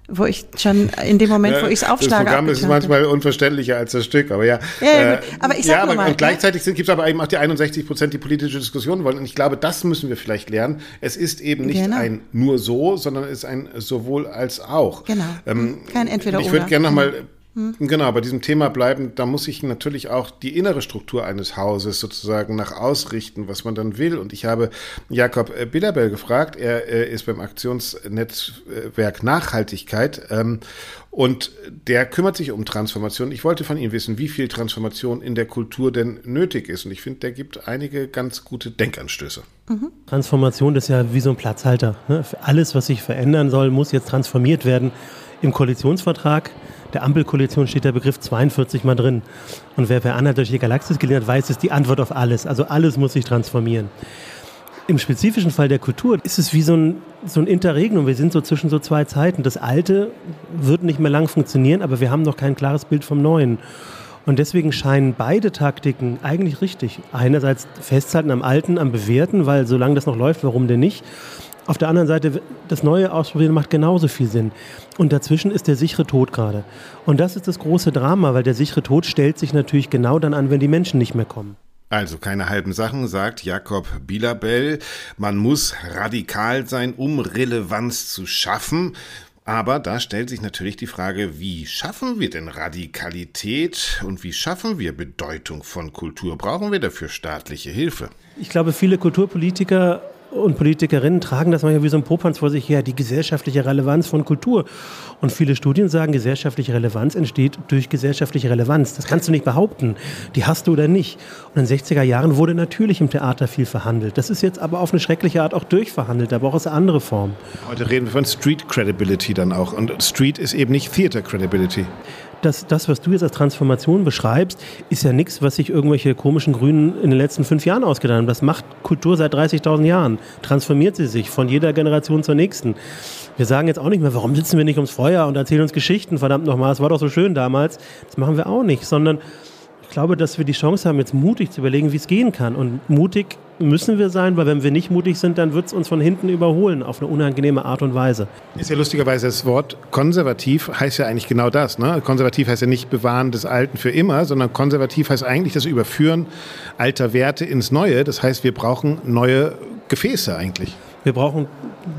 Speaker 2: wo ich schon in dem Moment, wo ich es aufschlage.
Speaker 1: Das Programm ist manchmal unverständlicher als das Stück, aber ja.
Speaker 2: Ja, äh, aber ich sag ja, aber mal,
Speaker 1: und gleichzeitig gibt es aber eben auch die 61 Prozent, die politische Diskussionen wollen. Und ich glaube, das müssen wir vielleicht lernen. Es ist eben nicht genau. ein nur so, sondern es ist ein sowohl als auch.
Speaker 2: Genau. Ähm, Kein entweder
Speaker 1: Ich würde gerne nochmal hm. Genau, bei diesem Thema bleiben, da muss ich natürlich auch die innere Struktur eines Hauses sozusagen nach ausrichten, was man dann will. Und ich habe Jakob äh, Bilderbell gefragt, er äh, ist beim Aktionsnetzwerk Nachhaltigkeit ähm, und der kümmert sich um Transformation. Ich wollte von ihm wissen, wie viel Transformation in der Kultur denn nötig ist. Und ich finde, der gibt einige ganz gute Denkanstöße.
Speaker 7: Mhm. Transformation ist ja wie so ein Platzhalter. Ne? Alles, was sich verändern soll, muss jetzt transformiert werden. Im Koalitionsvertrag der Ampelkoalition steht der Begriff 42 mal drin. Und wer per Anna durch die Galaxis gelernt hat, weiß, es ist die Antwort auf alles. Also alles muss sich transformieren. Im spezifischen Fall der Kultur ist es wie so ein, so ein Interregnum. Wir sind so zwischen so zwei Zeiten. Das Alte wird nicht mehr lang funktionieren, aber wir haben noch kein klares Bild vom Neuen. Und deswegen scheinen beide Taktiken eigentlich richtig. Einerseits festhalten am Alten, am Bewährten, weil solange das noch läuft, warum denn nicht? Auf der anderen Seite, das Neue ausprobieren macht genauso viel Sinn. Und dazwischen ist der sichere Tod gerade. Und das ist das große Drama, weil der sichere Tod stellt sich natürlich genau dann an, wenn die Menschen nicht mehr kommen.
Speaker 1: Also keine halben Sachen, sagt Jakob Bilabell. Man muss radikal sein, um Relevanz zu schaffen. Aber da stellt sich natürlich die Frage, wie schaffen wir denn Radikalität und wie schaffen wir Bedeutung von Kultur? Brauchen wir dafür staatliche Hilfe?
Speaker 7: Ich glaube, viele Kulturpolitiker und Politikerinnen tragen das manchmal wie so ein Popanz vor sich her, die gesellschaftliche Relevanz von Kultur. Und viele Studien sagen, gesellschaftliche Relevanz entsteht durch gesellschaftliche Relevanz. Das kannst du nicht behaupten. Die hast du oder nicht. Und in den 60er Jahren wurde natürlich im Theater viel verhandelt. Das ist jetzt aber auf eine schreckliche Art auch durchverhandelt. Da braucht es eine andere Form.
Speaker 1: Heute reden wir von Street Credibility dann auch. Und Street ist eben nicht Theater Credibility
Speaker 7: das, das, was du jetzt als Transformation beschreibst, ist ja nichts, was sich irgendwelche komischen Grünen in den letzten fünf Jahren ausgedacht haben. Das macht Kultur seit 30.000 Jahren. Transformiert sie sich von jeder Generation zur nächsten. Wir sagen jetzt auch nicht mehr, warum sitzen wir nicht ums Feuer und erzählen uns Geschichten, verdammt nochmal, es war doch so schön damals. Das machen wir auch nicht, sondern glaube, dass wir die Chance haben, jetzt mutig zu überlegen, wie es gehen kann. Und mutig müssen wir sein, weil wenn wir nicht mutig sind, dann wird es uns von hinten überholen auf eine unangenehme Art und Weise.
Speaker 1: Ist ja lustigerweise das Wort konservativ heißt ja eigentlich genau das. Ne? Konservativ heißt ja nicht Bewahren des Alten für immer, sondern konservativ heißt eigentlich das Überführen alter Werte ins Neue. Das heißt, wir brauchen neue Gefäße eigentlich.
Speaker 7: Wir brauchen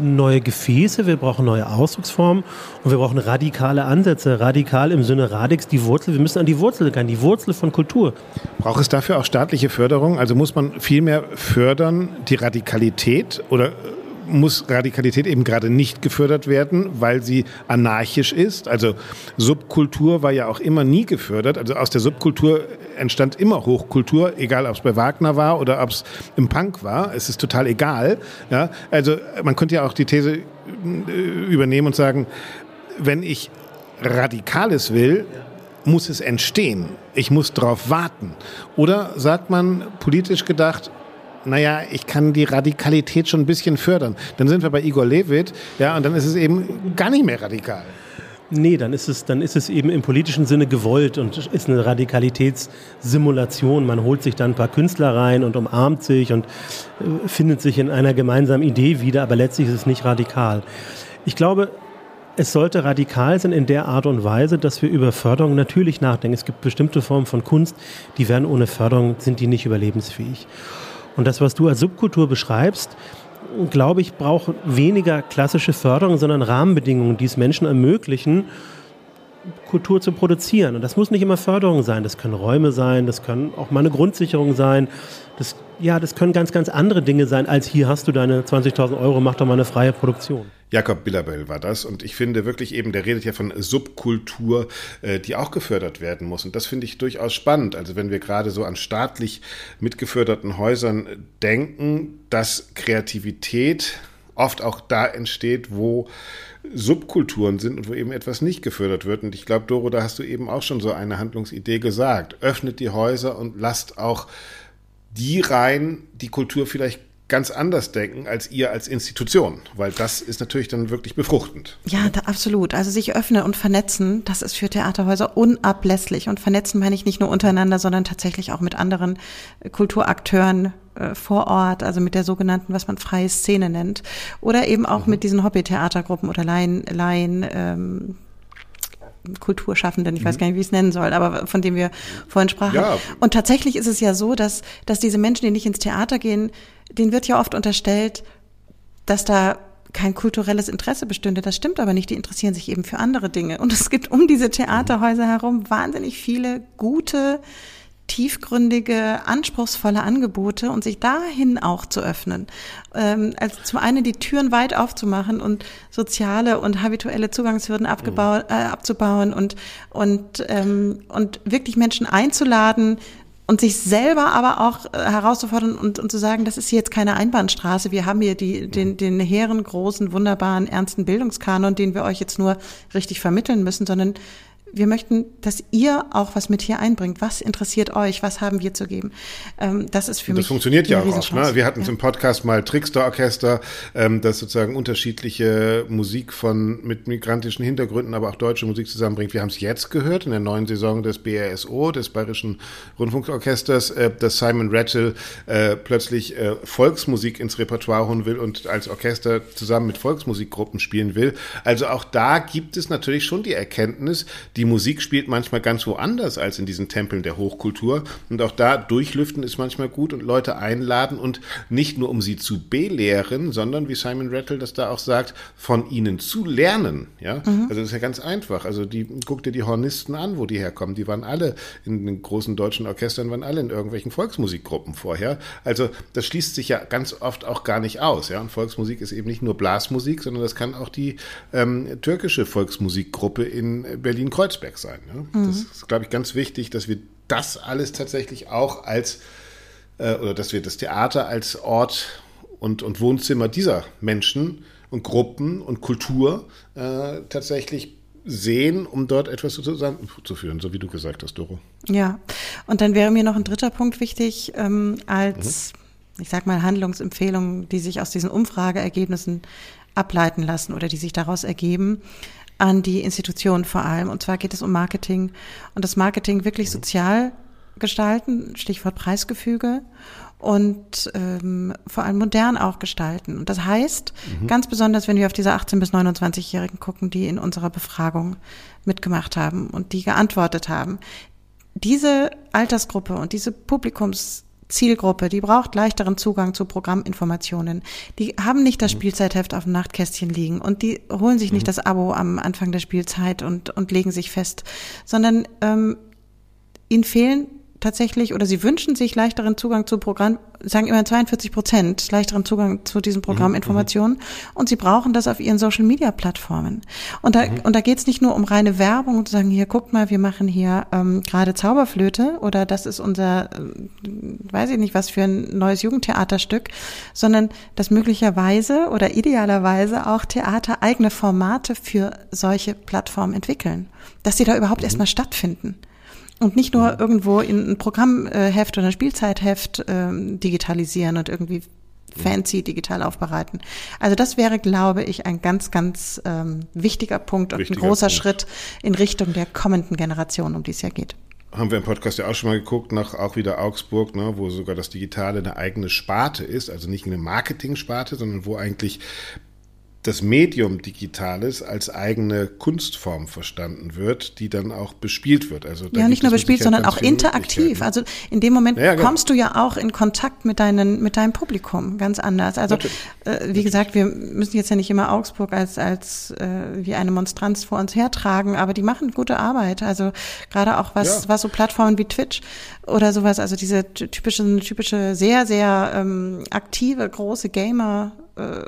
Speaker 7: neue Gefäße, wir brauchen neue Ausdrucksformen und wir brauchen radikale Ansätze. Radikal im Sinne Radix, die Wurzel. Wir müssen an die Wurzel gehen, die Wurzel von Kultur.
Speaker 1: Braucht es dafür auch staatliche Förderung? Also muss man viel mehr fördern die Radikalität oder muss Radikalität eben gerade nicht gefördert werden, weil sie anarchisch ist. Also Subkultur war ja auch immer nie gefördert. Also aus der Subkultur entstand immer Hochkultur, egal ob es bei Wagner war oder ob es im Punk war. Es ist total egal. Ja? Also man könnte ja auch die These äh, übernehmen und sagen, wenn ich Radikales will, muss es entstehen. Ich muss darauf warten. Oder sagt man politisch gedacht, naja, ich kann die Radikalität schon ein bisschen fördern. Dann sind wir bei Igor Levit, ja, und dann ist es eben gar nicht mehr radikal.
Speaker 7: Nee, dann ist, es, dann ist es eben im politischen Sinne gewollt und ist eine Radikalitätssimulation. Man holt sich dann ein paar Künstler rein und umarmt sich und äh, findet sich in einer gemeinsamen Idee wieder, aber letztlich ist es nicht radikal. Ich glaube, es sollte radikal sein in der Art und Weise, dass wir über Förderung natürlich nachdenken. Es gibt bestimmte Formen von Kunst, die werden ohne Förderung, sind die nicht überlebensfähig. Und das, was du als Subkultur beschreibst, glaube ich, braucht weniger klassische Förderung, sondern Rahmenbedingungen, die es Menschen ermöglichen, Kultur zu produzieren. Und das muss nicht immer Förderung sein. Das können Räume sein, das können auch mal eine Grundsicherung sein. Das, ja, das können ganz, ganz andere Dinge sein, als hier hast du deine 20.000 Euro, mach doch mal eine freie Produktion.
Speaker 1: Jakob Billabell war das und ich finde wirklich eben, der redet ja von Subkultur, äh, die auch gefördert werden muss und das finde ich durchaus spannend. Also wenn wir gerade so an staatlich mitgeförderten Häusern denken, dass Kreativität oft auch da entsteht, wo Subkulturen sind und wo eben etwas nicht gefördert wird. Und ich glaube, Doro, da hast du eben auch schon so eine Handlungsidee gesagt. Öffnet die Häuser und lasst auch die rein, die Kultur vielleicht ganz anders denken als ihr als Institution, weil das ist natürlich dann wirklich befruchtend.
Speaker 2: Ja, da, absolut. Also sich öffnen und vernetzen, das ist für Theaterhäuser unablässlich. Und vernetzen meine ich nicht nur untereinander, sondern tatsächlich auch mit anderen Kulturakteuren, äh, vor Ort, also mit der sogenannten, was man freie Szene nennt, oder eben auch mhm. mit diesen Hobby-Theatergruppen oder Laien, Laien ähm, Kulturschaffenden, ich weiß mhm. gar nicht, wie ich es nennen soll, aber von dem wir vorhin sprachen. Ja. Und tatsächlich ist es ja so, dass, dass diese Menschen, die nicht ins Theater gehen, denen wird ja oft unterstellt, dass da kein kulturelles Interesse bestünde. Das stimmt aber nicht. Die interessieren sich eben für andere Dinge. Und es gibt um diese Theaterhäuser herum wahnsinnig viele gute tiefgründige, anspruchsvolle Angebote und sich dahin auch zu öffnen. Ähm, also zum einen die Türen weit aufzumachen und soziale und habituelle Zugangshürden abgebaut, mhm. äh, abzubauen und, und, ähm, und wirklich Menschen einzuladen, und sich selber aber auch äh, herauszufordern und, und zu sagen, das ist hier jetzt keine Einbahnstraße. Wir haben hier die, den, den hehren, großen, wunderbaren, ernsten Bildungskanon, den wir euch jetzt nur richtig vermitteln müssen, sondern wir möchten, dass ihr auch was mit hier einbringt. Was interessiert euch? Was haben wir zu geben? Ähm, das ist für
Speaker 1: das
Speaker 2: mich.
Speaker 1: Das funktioniert ja auch oft. Ne? Wir hatten ja. im Podcast mal Trickster-Orchester, ähm, das sozusagen unterschiedliche Musik von mit migrantischen Hintergründen, aber auch deutsche Musik zusammenbringt. Wir haben es jetzt gehört in der neuen Saison des BRSO, des Bayerischen Rundfunkorchesters, äh, dass Simon Rattle äh, plötzlich äh, Volksmusik ins Repertoire holen will und als Orchester zusammen mit Volksmusikgruppen spielen will. Also auch da gibt es natürlich schon die Erkenntnis, die Musik spielt manchmal ganz woanders als in diesen Tempeln der Hochkultur. Und auch da durchlüften ist manchmal gut und Leute einladen und nicht nur um sie zu belehren, sondern wie Simon Rattle das da auch sagt, von ihnen zu lernen. Ja, mhm. also das ist ja ganz einfach. Also die, guck dir die Hornisten an, wo die herkommen. Die waren alle in den großen deutschen Orchestern, waren alle in irgendwelchen Volksmusikgruppen vorher. Also das schließt sich ja ganz oft auch gar nicht aus. Ja, und Volksmusik ist eben nicht nur Blasmusik, sondern das kann auch die ähm, türkische Volksmusikgruppe in Berlin-Kreuz Kreuzberg sein. Ne? Mhm. Das ist, glaube ich, ganz wichtig, dass wir das alles tatsächlich auch als, äh, oder dass wir das Theater als Ort und, und Wohnzimmer dieser Menschen und Gruppen und Kultur äh, tatsächlich sehen, um dort etwas zusammenzuführen, so wie du gesagt hast, Doro.
Speaker 2: Ja, und dann wäre mir noch ein dritter Punkt wichtig, ähm, als, mhm. ich sag mal, Handlungsempfehlungen, die sich aus diesen Umfrageergebnissen ableiten lassen oder die sich daraus ergeben an die Institutionen vor allem. Und zwar geht es um Marketing und das Marketing wirklich sozial gestalten, Stichwort Preisgefüge und ähm, vor allem modern auch gestalten. Und das heißt, mhm. ganz besonders, wenn wir auf diese 18- bis 29-Jährigen gucken, die in unserer Befragung mitgemacht haben und die geantwortet haben, diese Altersgruppe und diese Publikums Zielgruppe, die braucht leichteren Zugang zu Programminformationen. Die haben nicht das mhm. Spielzeitheft auf dem Nachtkästchen liegen und die holen sich nicht mhm. das Abo am Anfang der Spielzeit und, und legen sich fest, sondern ähm, ihnen fehlen tatsächlich oder sie wünschen sich leichteren Zugang zu Programm, sagen immer 42 Prozent leichteren Zugang zu diesen Programminformationen mhm, mhm, und sie brauchen das auf ihren Social Media Plattformen. Und da, mhm. und da geht es nicht nur um reine Werbung und zu sagen, hier guckt mal, wir machen hier ähm, gerade Zauberflöte oder das ist unser, äh, weiß ich nicht, was für ein neues Jugendtheaterstück, sondern dass möglicherweise oder idealerweise auch Theater eigene Formate für solche Plattformen entwickeln, dass sie da überhaupt mhm. erstmal stattfinden Und nicht nur irgendwo in ein Programmheft oder ein Spielzeitheft ähm, digitalisieren und irgendwie fancy digital aufbereiten. Also das wäre, glaube ich, ein ganz, ganz ähm, wichtiger Punkt und Wichtiger ein großer Punkt. Schritt in Richtung der kommenden Generation, um die es ja geht
Speaker 1: haben wir im Podcast ja auch schon mal geguckt, nach auch wieder Augsburg, ne, wo sogar das Digitale eine eigene Sparte ist, also nicht eine Marketing-Sparte, sondern wo eigentlich das Medium Digitales als eigene Kunstform verstanden wird, die dann auch bespielt wird.
Speaker 2: Also ja, nicht nur bespielt, sondern auch interaktiv. Also in dem Moment ja, genau. kommst du ja auch in Kontakt mit deinen, mit deinem Publikum ganz anders. Also äh, wie gesagt, wir müssen jetzt ja nicht immer Augsburg als als äh, wie eine Monstranz vor uns hertragen, aber die machen gute Arbeit. Also gerade auch was ja. was so Plattformen wie Twitch oder sowas. Also diese typische typische sehr sehr ähm, aktive große Gamer äh,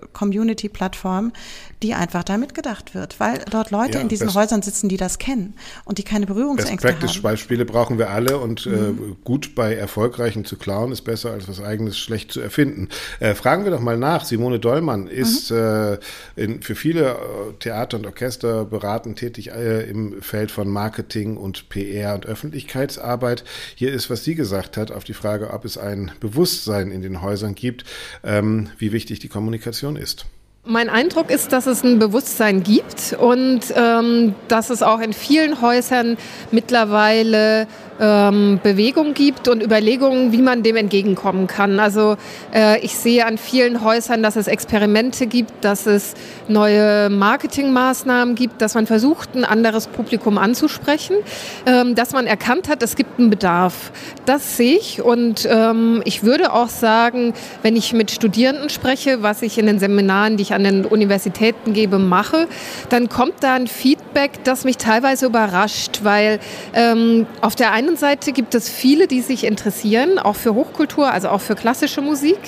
Speaker 2: die einfach da mitgedacht wird, weil dort Leute ja, in diesen Häusern sitzen, die das kennen und die keine Berührungsängste haben.
Speaker 1: Beispiele brauchen wir alle und äh, mhm. äh, gut bei Erfolgreichen zu klauen ist besser als was eigenes schlecht zu erfinden. Äh, fragen wir doch mal nach. Simone Dollmann ist mhm. äh, in, für viele äh, Theater und Orchester beratend tätig äh, im Feld von Marketing und PR und Öffentlichkeitsarbeit. Hier ist, was sie gesagt hat, auf die Frage, ob es ein Bewusstsein in den Häusern gibt, ähm, wie wichtig die Kommunikation ist.
Speaker 8: Mein Eindruck ist, dass es ein Bewusstsein gibt und ähm, dass es auch in vielen Häusern mittlerweile ähm, Bewegung gibt und Überlegungen, wie man dem entgegenkommen kann. Also äh, ich sehe an vielen Häusern, dass es Experimente gibt, dass es neue Marketingmaßnahmen gibt, dass man versucht, ein anderes Publikum anzusprechen, ähm, dass man erkannt hat, es gibt einen Bedarf. Das sehe ich und ähm, ich würde auch sagen, wenn ich mit Studierenden spreche, was ich in den Seminaren, die ich an den Universitäten gebe, mache, dann kommt da ein Feedback, das mich teilweise überrascht, weil ähm, auf der einen einen Seite gibt es viele, die sich interessieren, auch für Hochkultur, also auch für klassische Musik.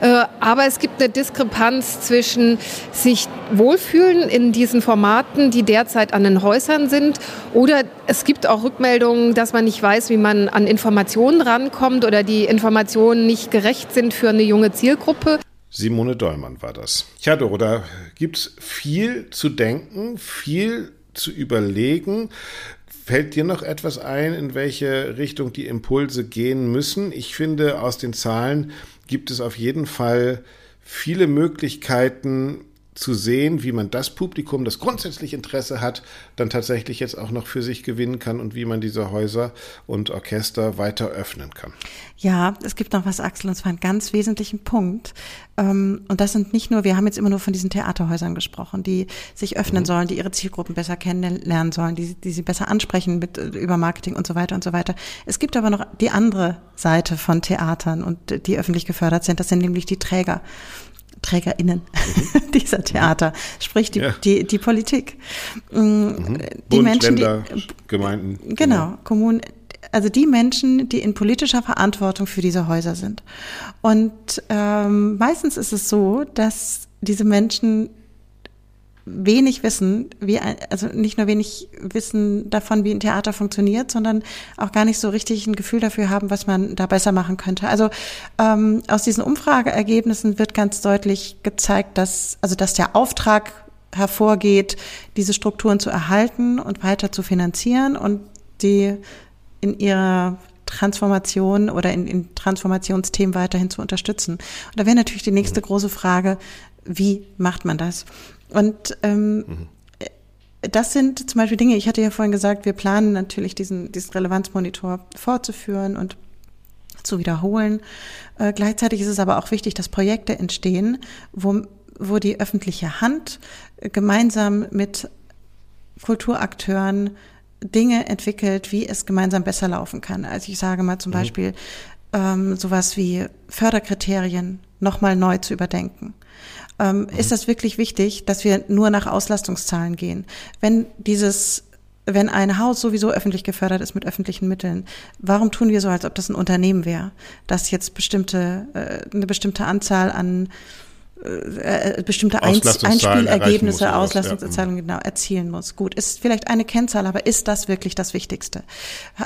Speaker 8: Äh, aber es gibt eine Diskrepanz zwischen sich wohlfühlen in diesen Formaten, die derzeit an den Häusern sind, oder es gibt auch Rückmeldungen, dass man nicht weiß, wie man an Informationen rankommt oder die Informationen nicht gerecht sind für eine junge Zielgruppe.
Speaker 1: Simone Dollmann war das. Ja, Doro, da gibt es viel zu denken, viel zu überlegen. Fällt dir noch etwas ein, in welche Richtung die Impulse gehen müssen? Ich finde, aus den Zahlen gibt es auf jeden Fall viele Möglichkeiten, zu sehen, wie man das Publikum, das grundsätzlich Interesse hat, dann tatsächlich jetzt auch noch für sich gewinnen kann und wie man diese Häuser und Orchester weiter öffnen kann.
Speaker 2: Ja, es gibt noch was, Axel, und zwar einen ganz wesentlichen Punkt. Ähm, und das sind nicht nur, wir haben jetzt immer nur von diesen Theaterhäusern gesprochen, die sich öffnen mhm. sollen, die ihre Zielgruppen besser kennenlernen sollen, die, die sie besser ansprechen mit, äh, über Marketing und so weiter und so weiter. Es gibt aber noch die andere Seite von Theatern und die öffentlich gefördert sind. Das sind nämlich die Träger. TrägerInnen mhm. dieser Theater, sprich die, ja. die, die Politik.
Speaker 1: Mm, mhm. Die Bund, Menschen, Länder, die, Gemeinden.
Speaker 2: Genau, genau, Kommunen, also die Menschen, die in politischer Verantwortung für diese Häuser sind. Und ähm, meistens ist es so, dass diese Menschen wenig wissen, wie ein, also nicht nur wenig wissen davon, wie ein Theater funktioniert, sondern auch gar nicht so richtig ein Gefühl dafür haben, was man da besser machen könnte. Also ähm, aus diesen Umfrageergebnissen wird ganz deutlich gezeigt, dass also dass der Auftrag hervorgeht, diese Strukturen zu erhalten und weiter zu finanzieren und die in ihrer Transformation oder in, in Transformationsthemen weiterhin zu unterstützen. Und da wäre natürlich die nächste große Frage, wie macht man das? Und ähm, mhm. das sind zum Beispiel Dinge, ich hatte ja vorhin gesagt, wir planen natürlich diesen, diesen Relevanzmonitor fortzuführen und zu wiederholen. Äh, gleichzeitig ist es aber auch wichtig, dass Projekte entstehen, wo, wo die öffentliche Hand gemeinsam mit Kulturakteuren Dinge entwickelt, wie es gemeinsam besser laufen kann. Also ich sage mal zum mhm. Beispiel ähm, sowas wie Förderkriterien nochmal neu zu überdenken ähm, mhm. ist das wirklich wichtig, dass wir nur nach Auslastungszahlen gehen. Wenn dieses wenn ein Haus sowieso öffentlich gefördert ist mit öffentlichen Mitteln, warum tun wir so, als ob das ein Unternehmen wäre, das jetzt bestimmte äh, eine bestimmte Anzahl an äh, bestimmte Einspielergebnisse, Auslastungszahlungen ja. genau erzielen muss. Gut, ist vielleicht eine Kennzahl, aber ist das wirklich das Wichtigste?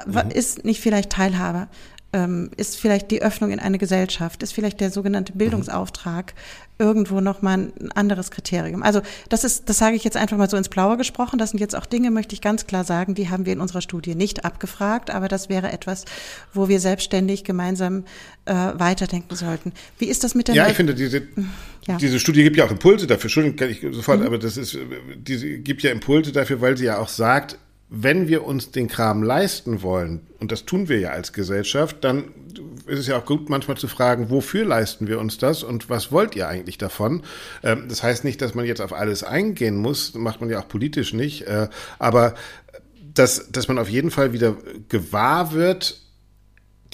Speaker 2: Mhm. Ist nicht vielleicht Teilhabe? Ähm, ist vielleicht die Öffnung in eine Gesellschaft, ist vielleicht der sogenannte Bildungsauftrag irgendwo nochmal ein anderes Kriterium. Also das ist, das sage ich jetzt einfach mal so ins Blaue gesprochen. Das sind jetzt auch Dinge, möchte ich ganz klar sagen, die haben wir in unserer Studie nicht abgefragt, aber das wäre etwas, wo wir selbstständig gemeinsam äh, weiterdenken sollten. Wie ist das mit der?
Speaker 1: Ja, ich finde diese ja. diese Studie gibt ja auch Impulse dafür. Entschuldigung, kann ich sofort, mhm. aber das ist, diese gibt ja Impulse dafür, weil sie ja auch sagt, wenn wir uns den Kram leisten wollen, und das tun wir ja als Gesellschaft, dann ist es ja auch gut, manchmal zu fragen, wofür leisten wir uns das und was wollt ihr eigentlich davon? Ähm, das heißt nicht, dass man jetzt auf alles eingehen muss, macht man ja auch politisch nicht, äh, aber dass, dass man auf jeden Fall wieder gewahr wird,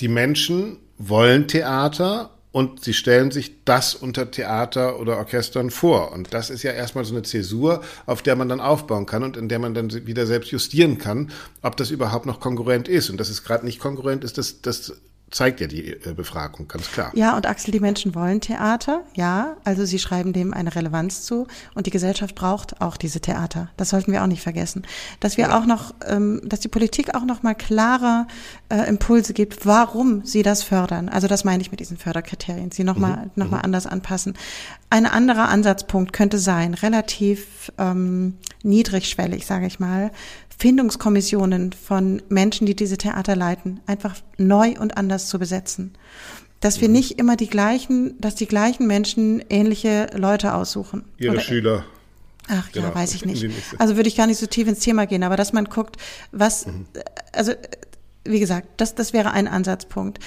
Speaker 1: die Menschen wollen Theater und sie stellen sich das unter Theater oder Orchestern vor. Und das ist ja erstmal so eine Zäsur, auf der man dann aufbauen kann und in der man dann wieder selbst justieren kann, ob das überhaupt noch konkurrent ist. Und dass es gerade nicht konkurrent ist, das, das zeigt ja die äh, Befragung, ganz klar.
Speaker 2: Ja, und Axel, die Menschen wollen Theater, ja, also sie schreiben dem eine Relevanz zu und die Gesellschaft braucht auch diese Theater. Das sollten wir auch nicht vergessen. Dass wir ja. auch noch, ähm, dass die Politik auch noch mal klarer äh, Impulse gibt, warum sie das fördern. Also das meine ich mit diesen Förderkriterien, sie noch mal, mhm. noch mal mhm. anders anpassen. Ein anderer Ansatzpunkt könnte sein, relativ ähm, niedrigschwellig, sage ich mal, Findungskommissionen von Menschen, die diese Theater leiten, einfach neu und anders zu besetzen. Dass wir mhm. nicht immer die gleichen, dass die gleichen Menschen ähnliche Leute aussuchen.
Speaker 1: Ihre Oder, Schüler.
Speaker 2: Ach genau. ja, weiß ich nicht. Also würde ich gar nicht so tief ins Thema gehen, aber dass man guckt, was, mhm. also wie gesagt, das, das wäre ein Ansatzpunkt.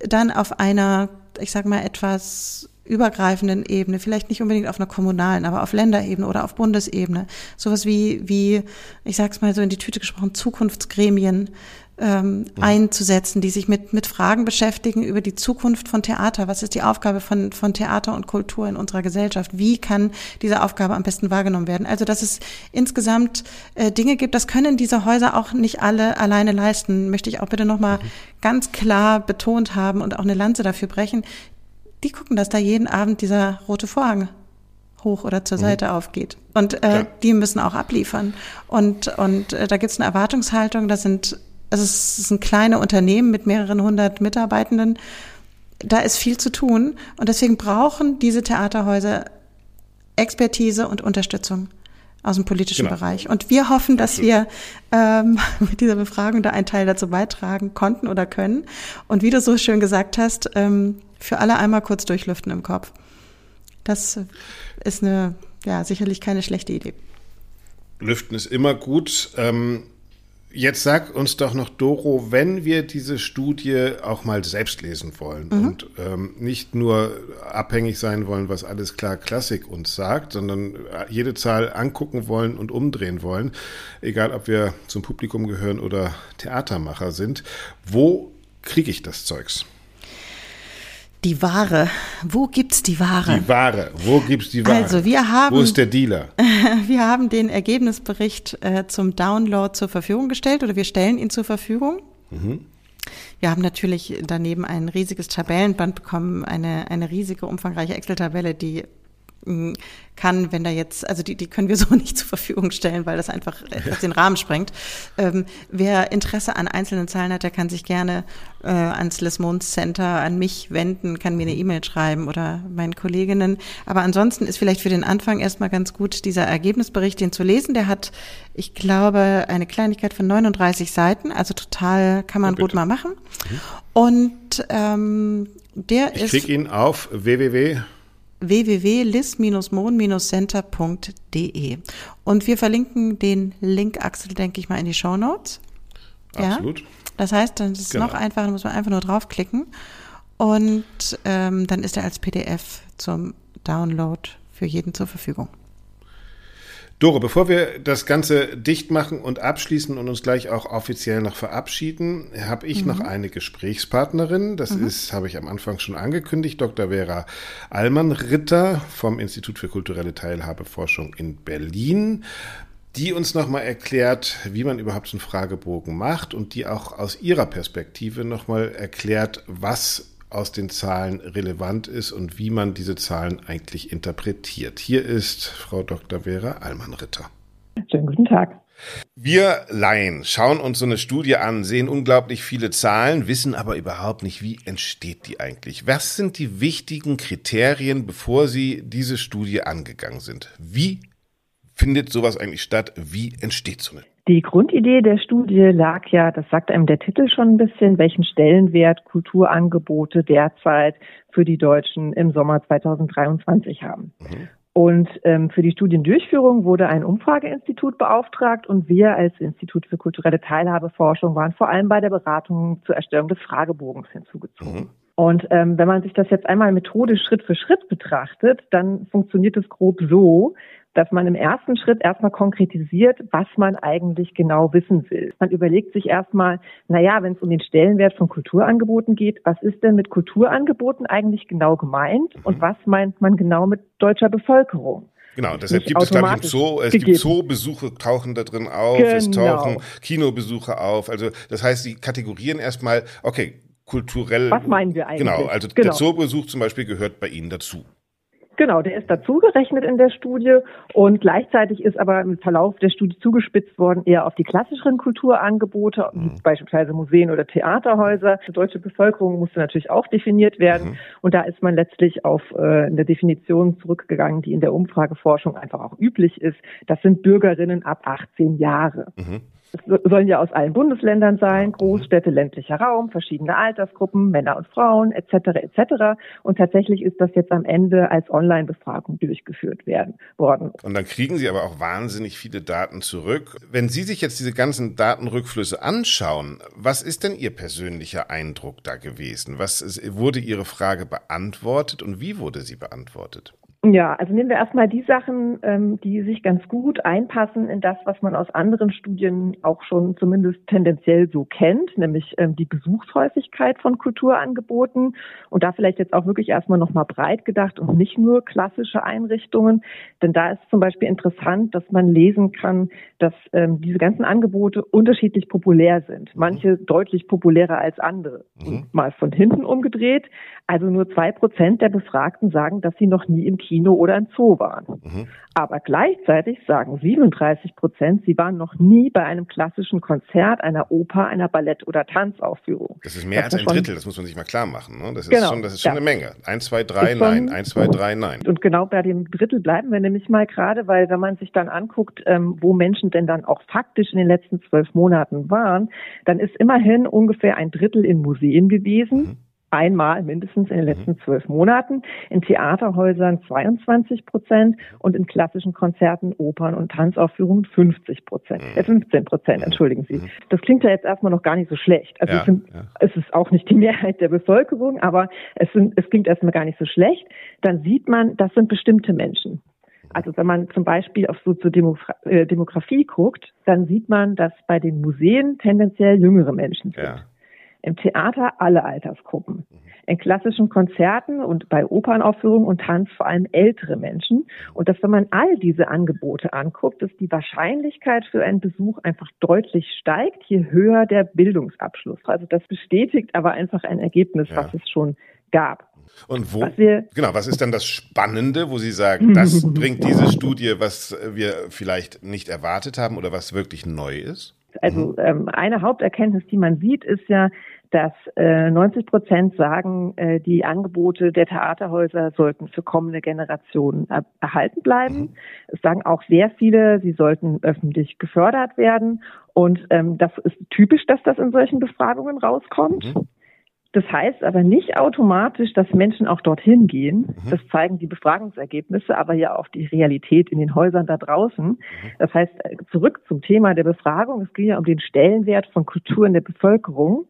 Speaker 2: Dann auf einer, ich sag mal, etwas übergreifenden Ebene, vielleicht nicht unbedingt auf einer kommunalen, aber auf Länderebene oder auf Bundesebene, sowas wie, wie, ich sag's mal so in die Tüte gesprochen, Zukunftsgremien ähm, ja. einzusetzen, die sich mit, mit Fragen beschäftigen über die Zukunft von Theater. Was ist die Aufgabe von, von Theater und Kultur in unserer Gesellschaft? Wie kann diese Aufgabe am besten wahrgenommen werden? Also, dass es insgesamt äh, Dinge gibt, das können diese Häuser auch nicht alle alleine leisten, möchte ich auch bitte nochmal mhm. ganz klar betont haben und auch eine Lanze dafür brechen die gucken, dass da jeden Abend dieser rote Vorhang hoch oder zur mhm. Seite mhm. aufgeht. Und äh, ja. die müssen auch abliefern. Und, und äh, da gibt es eine Erwartungshaltung, das sind, also es sind kleine Unternehmen mit mehreren hundert Mitarbeitenden. Da ist viel zu tun. Und deswegen brauchen diese Theaterhäuser Expertise und Unterstützung aus dem politischen genau. Bereich. Und wir hoffen, dass wir ähm, mit dieser Befragung da einen Teil dazu beitragen konnten oder können. Und wie du so schön gesagt hast, ähm, für alle einmal kurz durchlüften im Kopf. Das ist eine, ja, sicherlich keine schlechte Idee.
Speaker 1: Lüften ist immer gut. Ähm, jetzt sag uns doch noch, Doro, wenn wir diese Studie auch mal selbst lesen wollen mhm. und ähm, nicht nur abhängig sein wollen, was alles klar Klassik uns sagt, sondern jede Zahl angucken wollen und umdrehen wollen, egal ob wir zum Publikum gehören oder Theatermacher sind, wo kriege ich das Zeugs?
Speaker 2: Die Ware. Wo gibt's die Ware?
Speaker 1: Die Ware. Wo gibt's die Ware?
Speaker 2: Also wir haben.
Speaker 1: Wo ist der Dealer?
Speaker 2: Wir haben den Ergebnisbericht äh, zum Download zur Verfügung gestellt oder wir stellen ihn zur Verfügung. Mhm. Wir haben natürlich daneben ein riesiges Tabellenband bekommen, eine, eine riesige, umfangreiche Excel-Tabelle, die kann, wenn da jetzt, also die, die können wir so nicht zur Verfügung stellen, weil das einfach etwas den Rahmen sprengt. Ähm, wer Interesse an einzelnen Zahlen hat, der kann sich gerne äh, ans Les Mondes Center, an mich wenden, kann mir eine E-Mail schreiben oder meinen Kolleginnen. Aber ansonsten ist vielleicht für den Anfang erstmal ganz gut, dieser Ergebnisbericht, den zu lesen. Der hat, ich glaube, eine Kleinigkeit von 39 Seiten, also total kann man oh, gut mal machen. Mhm. Und ähm, der
Speaker 1: ich
Speaker 2: ist.
Speaker 1: Ich krieg ihn auf www
Speaker 2: www.lis-mon-center.de. Und wir verlinken den Link, Axel, denke ich mal, in die Show Notes.
Speaker 1: Absolut.
Speaker 2: Ja? Das heißt, dann ist es genau. noch einfacher, da muss man einfach nur draufklicken. Und ähm, dann ist er als PDF zum Download für jeden zur Verfügung.
Speaker 1: Dore, bevor wir das Ganze dicht machen und abschließen und uns gleich auch offiziell noch verabschieden, habe ich mhm. noch eine Gesprächspartnerin. Das mhm. ist, habe ich am Anfang schon angekündigt, Dr. Vera Allmann-Ritter vom Institut für kulturelle Teilhabeforschung in Berlin die uns nochmal erklärt, wie man überhaupt so einen Fragebogen macht und die auch aus ihrer Perspektive nochmal erklärt, was aus den Zahlen relevant ist und wie man diese Zahlen eigentlich interpretiert. Hier ist Frau Dr. Vera Allmann-Ritter.
Speaker 9: Schönen guten Tag.
Speaker 1: Wir Laien schauen uns so eine Studie an, sehen unglaublich viele Zahlen, wissen aber überhaupt nicht, wie entsteht die eigentlich. Was sind die wichtigen Kriterien, bevor Sie diese Studie angegangen sind? Wie findet sowas eigentlich statt? Wie entsteht so eine?
Speaker 9: Die Grundidee der Studie lag ja, das sagt einem der Titel schon ein bisschen, welchen Stellenwert Kulturangebote derzeit für die Deutschen im Sommer 2023 haben. Mhm. Und ähm, für die Studiendurchführung wurde ein Umfrageinstitut beauftragt und wir als Institut für kulturelle Teilhabeforschung waren vor allem bei der Beratung zur Erstellung des Fragebogens hinzugezogen. Mhm. Und ähm, wenn man sich das jetzt einmal methodisch Schritt für Schritt betrachtet, dann funktioniert es grob so, dass man im ersten Schritt erstmal konkretisiert, was man eigentlich genau wissen will. Man überlegt sich erstmal, naja, wenn es um den Stellenwert von Kulturangeboten geht, was ist denn mit Kulturangeboten eigentlich genau gemeint mhm. und was meint man genau mit deutscher Bevölkerung?
Speaker 1: Genau, deshalb gibt es, glaube ich, im Zoo, es gegeben. gibt Zoobesuche tauchen da drin auf, genau. es tauchen Kinobesuche auf. Also das heißt, sie kategorieren erstmal, okay, kulturell.
Speaker 9: Was meinen wir eigentlich?
Speaker 1: Genau, also genau. der Zoobesuch zum Beispiel gehört bei Ihnen dazu.
Speaker 9: Genau, der ist dazugerechnet in der Studie und gleichzeitig ist aber im Verlauf der Studie zugespitzt worden eher auf die klassischeren Kulturangebote, mhm. beispielsweise Museen oder Theaterhäuser. Die deutsche Bevölkerung musste natürlich auch definiert werden mhm. und da ist man letztlich auf äh, eine Definition zurückgegangen, die in der Umfrageforschung einfach auch üblich ist. Das sind Bürgerinnen ab 18 Jahre. Mhm. Sollen ja aus allen Bundesländern sein, Großstädte, ländlicher Raum, verschiedene Altersgruppen, Männer und Frauen etc. etc. Und tatsächlich ist das jetzt am Ende als Online-Befragung durchgeführt werden worden.
Speaker 1: Und dann kriegen Sie aber auch wahnsinnig viele Daten zurück. Wenn Sie sich jetzt diese ganzen Datenrückflüsse anschauen, was ist denn Ihr persönlicher Eindruck da gewesen? Was ist, wurde Ihre Frage beantwortet und wie wurde sie beantwortet?
Speaker 9: Ja, also nehmen wir erstmal die Sachen, ähm, die sich ganz gut einpassen in das, was man aus anderen Studien auch schon zumindest tendenziell so kennt, nämlich ähm, die Besuchshäufigkeit von Kulturangeboten und da vielleicht jetzt auch wirklich erstmal nochmal breit gedacht und nicht nur klassische Einrichtungen, denn da ist zum Beispiel interessant, dass man lesen kann, dass ähm, diese ganzen Angebote unterschiedlich populär sind. Manche deutlich populärer als andere. Mhm. mal von hinten umgedreht. Also nur zwei Prozent der Befragten sagen, dass sie noch nie im Kino oder im Zoo waren. Mhm. Aber gleichzeitig sagen 37 Prozent, sie waren noch nie bei einem klassischen Konzert, einer Oper, einer Ballett- oder Tanzaufführung.
Speaker 1: Das ist mehr das als ein Drittel, das muss man sich mal klar machen. Ne? Das ist genau, schon, das ist schon ja. eine Menge. Eins, zwei, drei, ist nein. Eins, zwei, drei, nein.
Speaker 9: Und genau bei dem Drittel bleiben wir nämlich mal gerade, weil wenn man sich dann anguckt, ähm, wo Menschen denn dann auch faktisch in den letzten zwölf Monaten waren, dann ist immerhin ungefähr ein Drittel in Museen gewesen. Mhm einmal mindestens in den mhm. letzten zwölf Monaten, in Theaterhäusern 22 Prozent und in klassischen Konzerten, Opern und Tanzaufführungen 50 Prozent, äh 15 Prozent, entschuldigen Sie. Mhm. Das klingt ja jetzt erstmal noch gar nicht so schlecht. Also ja, es, sind, ja. es, ist auch nicht die Mehrheit der Bevölkerung, aber es, sind, es klingt erstmal gar nicht so schlecht. Dann sieht man, das sind bestimmte Menschen. Also wenn man zum Beispiel auf so zur Demogra äh, Demografie guckt, dann sieht man, dass bei den Museen tendenziell jüngere Menschen sind. Ja. Im Theater alle Altersgruppen. In klassischen Konzerten und bei Opernaufführungen und Tanz vor allem ältere Menschen. Und dass, wenn man all diese Angebote anguckt, dass die Wahrscheinlichkeit für einen Besuch einfach deutlich steigt, je höher der Bildungsabschluss. Also das bestätigt aber einfach ein Ergebnis, ja. was es schon gab.
Speaker 1: Und wo, was genau, was ist dann das Spannende, wo Sie sagen, das bringt diese Studie, was wir vielleicht nicht erwartet haben oder was wirklich neu ist?
Speaker 9: Also mhm. ähm, eine Haupterkenntnis, die man sieht, ist ja, dass äh, 90 Prozent sagen, äh, die Angebote der Theaterhäuser sollten für kommende Generationen er erhalten bleiben. Mhm. Es sagen auch sehr viele, sie sollten öffentlich gefördert werden. Und ähm, das ist typisch, dass das in solchen Befragungen rauskommt. Mhm. Das heißt aber nicht automatisch, dass Menschen auch dorthin gehen. Mhm. Das zeigen die Befragungsergebnisse, aber ja auch die Realität in den Häusern da draußen. Mhm. Das heißt, äh, zurück zum Thema der Befragung. Es ging ja um den Stellenwert von Kultur in der Bevölkerung.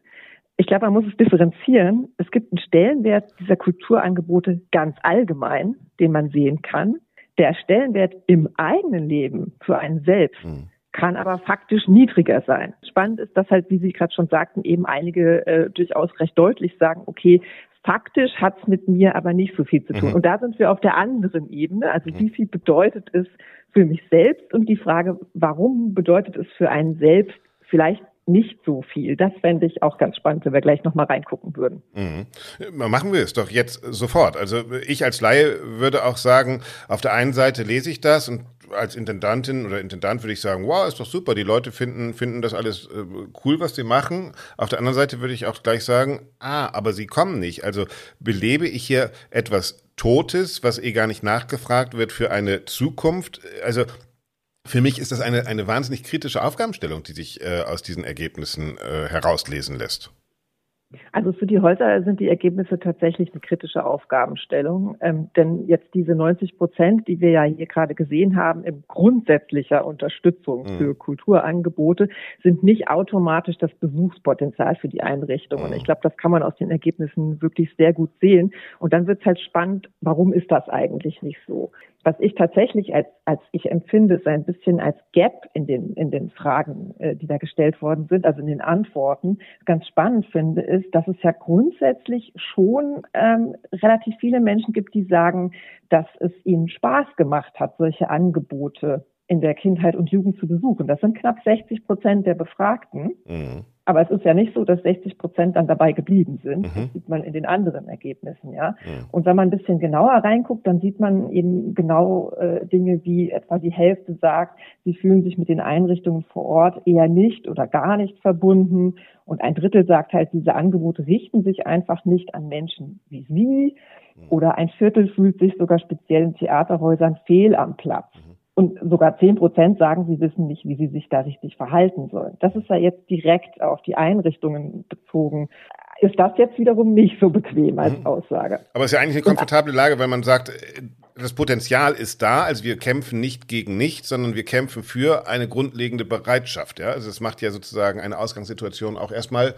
Speaker 9: Ich glaube, man muss es differenzieren. Es gibt einen Stellenwert dieser Kulturangebote ganz allgemein, den man sehen kann. Der Stellenwert im eigenen Leben für einen selbst mhm kann aber faktisch niedriger sein. Spannend ist, dass halt, wie Sie gerade schon sagten, eben einige äh, durchaus recht deutlich sagen, okay, faktisch hat's mit mir aber nicht so viel zu tun. Mhm. Und da sind wir auf der anderen Ebene. Also wie viel bedeutet es für mich selbst und die Frage, warum bedeutet es für einen selbst vielleicht nicht so viel. Das fände ich auch ganz spannend, wenn wir gleich nochmal reingucken würden.
Speaker 1: Mhm. Machen wir es doch jetzt sofort. Also ich als Laie würde auch sagen, auf der einen Seite lese ich das und als Intendantin oder Intendant würde ich sagen, wow, ist doch super, die Leute finden, finden das alles äh, cool, was sie machen. Auf der anderen Seite würde ich auch gleich sagen, ah, aber sie kommen nicht. Also belebe ich hier etwas Totes, was eh gar nicht nachgefragt wird für eine Zukunft. Also für mich ist das eine, eine wahnsinnig kritische Aufgabenstellung, die sich äh, aus diesen Ergebnissen äh, herauslesen lässt.
Speaker 9: Also für die Häuser sind die Ergebnisse tatsächlich eine kritische Aufgabenstellung. Ähm, denn jetzt diese 90 Prozent, die wir ja hier gerade gesehen haben, in grundsätzlicher Unterstützung mhm. für Kulturangebote, sind nicht automatisch das Besuchspotenzial für die Einrichtungen. Mhm. Ich glaube, das kann man aus den Ergebnissen wirklich sehr gut sehen. Und dann wird es halt spannend, warum ist das eigentlich nicht so? Was ich tatsächlich als, als ich empfinde, so ein bisschen als Gap in den, in den Fragen, äh, die da gestellt worden sind, also in den Antworten, ganz spannend finde, ist, dass es ja grundsätzlich schon ähm, relativ viele Menschen gibt, die sagen, dass es ihnen Spaß gemacht hat, solche Angebote in der Kindheit und Jugend zu besuchen. Das sind knapp 60 Prozent der Befragten. Mhm. Aber es ist ja nicht so, dass 60 Prozent dann dabei geblieben sind. Mhm. Das sieht man in den anderen Ergebnissen, ja. Mhm. Und wenn man ein bisschen genauer reinguckt, dann sieht man eben genau äh, Dinge wie etwa die Hälfte sagt, sie fühlen sich mit den Einrichtungen vor Ort eher nicht oder gar nicht verbunden. Und ein Drittel sagt halt, diese Angebote richten sich einfach nicht an Menschen wie sie. Mhm. Oder ein Viertel fühlt sich sogar speziell in Theaterhäusern fehl am Platz. Und sogar zehn Prozent sagen, sie wissen nicht, wie sie sich da richtig verhalten sollen. Das ist ja jetzt direkt auf die Einrichtungen bezogen. Ist das jetzt wiederum nicht so bequem als mhm. Aussage?
Speaker 1: Aber es ist ja eigentlich eine komfortable Lage, weil man sagt, das Potenzial ist da, also wir kämpfen nicht gegen nichts, sondern wir kämpfen für eine grundlegende Bereitschaft. Ja? Also es macht ja sozusagen eine Ausgangssituation auch erstmal,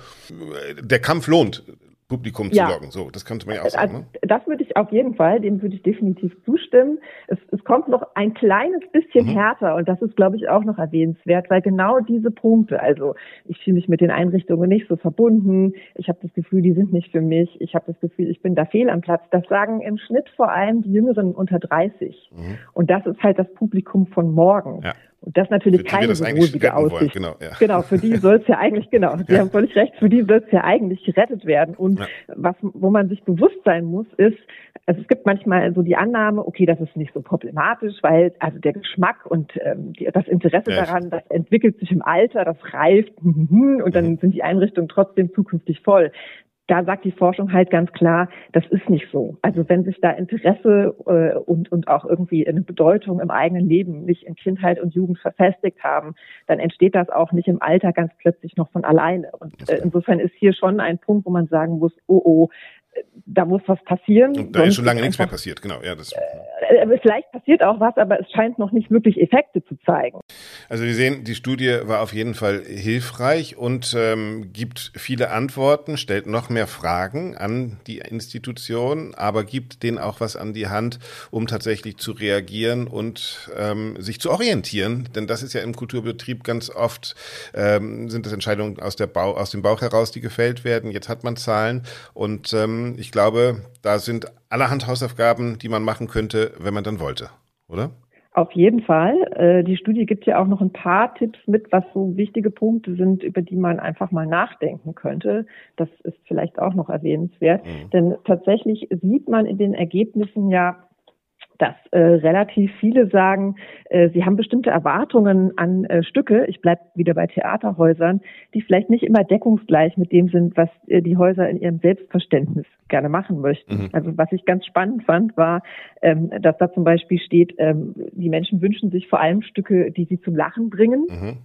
Speaker 1: der Kampf lohnt. Publikum ja. zu locken. So, das könnte man ja auch sagen.
Speaker 9: Also, ne? Das würde ich auf jeden Fall, dem würde ich definitiv zustimmen. Es, es kommt noch ein kleines bisschen mhm. härter und das ist, glaube ich, auch noch erwähnenswert, weil genau diese Punkte, also ich fühle mich mit den Einrichtungen nicht so verbunden, ich habe das Gefühl, die sind nicht für mich, ich habe das Gefühl, ich bin da fehl am Platz. Das sagen im Schnitt vor allem die Jüngeren unter 30. Mhm. Und das ist halt das Publikum von morgen. Ja. Und das natürlich keine rosige Aussicht. Genau, ja. genau, für die soll es ja eigentlich, genau, Sie ja. haben völlig recht, für die soll es ja eigentlich gerettet werden. Und ja. was, wo man sich bewusst sein muss, ist, also es gibt manchmal so die Annahme, okay, das ist nicht so problematisch, weil also der Geschmack und ähm, die, das Interesse daran, das entwickelt sich im Alter, das reift und dann mhm. sind die Einrichtungen trotzdem zukünftig voll da sagt die Forschung halt ganz klar, das ist nicht so. Also wenn sich da Interesse äh, und, und auch irgendwie eine Bedeutung im eigenen Leben nicht in Kindheit und Jugend verfestigt haben, dann entsteht das auch nicht im Alter ganz plötzlich noch von alleine. Und äh, insofern ist hier schon ein Punkt, wo man sagen muss, oh oh, da muss was passieren.
Speaker 1: Und da ist schon lange nichts mehr passiert, genau. Ja, das,
Speaker 9: äh, vielleicht passiert auch was, aber es scheint noch nicht wirklich Effekte zu zeigen.
Speaker 1: Also wir sehen, die Studie war auf jeden Fall hilfreich und ähm, gibt viele Antworten, stellt noch mehr Fragen an die Institution, aber gibt denen auch was an die Hand, um tatsächlich zu reagieren und ähm, sich zu orientieren. Denn das ist ja im Kulturbetrieb ganz oft, ähm, sind das Entscheidungen aus, der Bau, aus dem Bauch heraus, die gefällt werden. Jetzt hat man Zahlen und ähm, ich glaube, da sind allerhand Hausaufgaben, die man machen könnte, wenn man dann wollte, oder?
Speaker 9: Auf jeden Fall. Äh, die Studie gibt ja auch noch ein paar Tipps mit, was so wichtige Punkte sind, über die man einfach mal nachdenken könnte. Das ist vielleicht auch noch erwähnenswert. Mhm. Denn tatsächlich sieht man in den Ergebnissen ja, dass äh, relativ viele sagen, äh, sie haben bestimmte Erwartungen an äh, Stücke, ich bleibe wieder bei Theaterhäusern, die vielleicht nicht immer deckungsgleich mit dem sind, was äh, die Häuser in ihrem Selbstverständnis gerne machen möchten. Mhm. Also was ich ganz spannend fand, war, ähm, dass da zum Beispiel steht, ähm, die Menschen wünschen sich vor allem Stücke, die sie zum Lachen bringen. Mhm.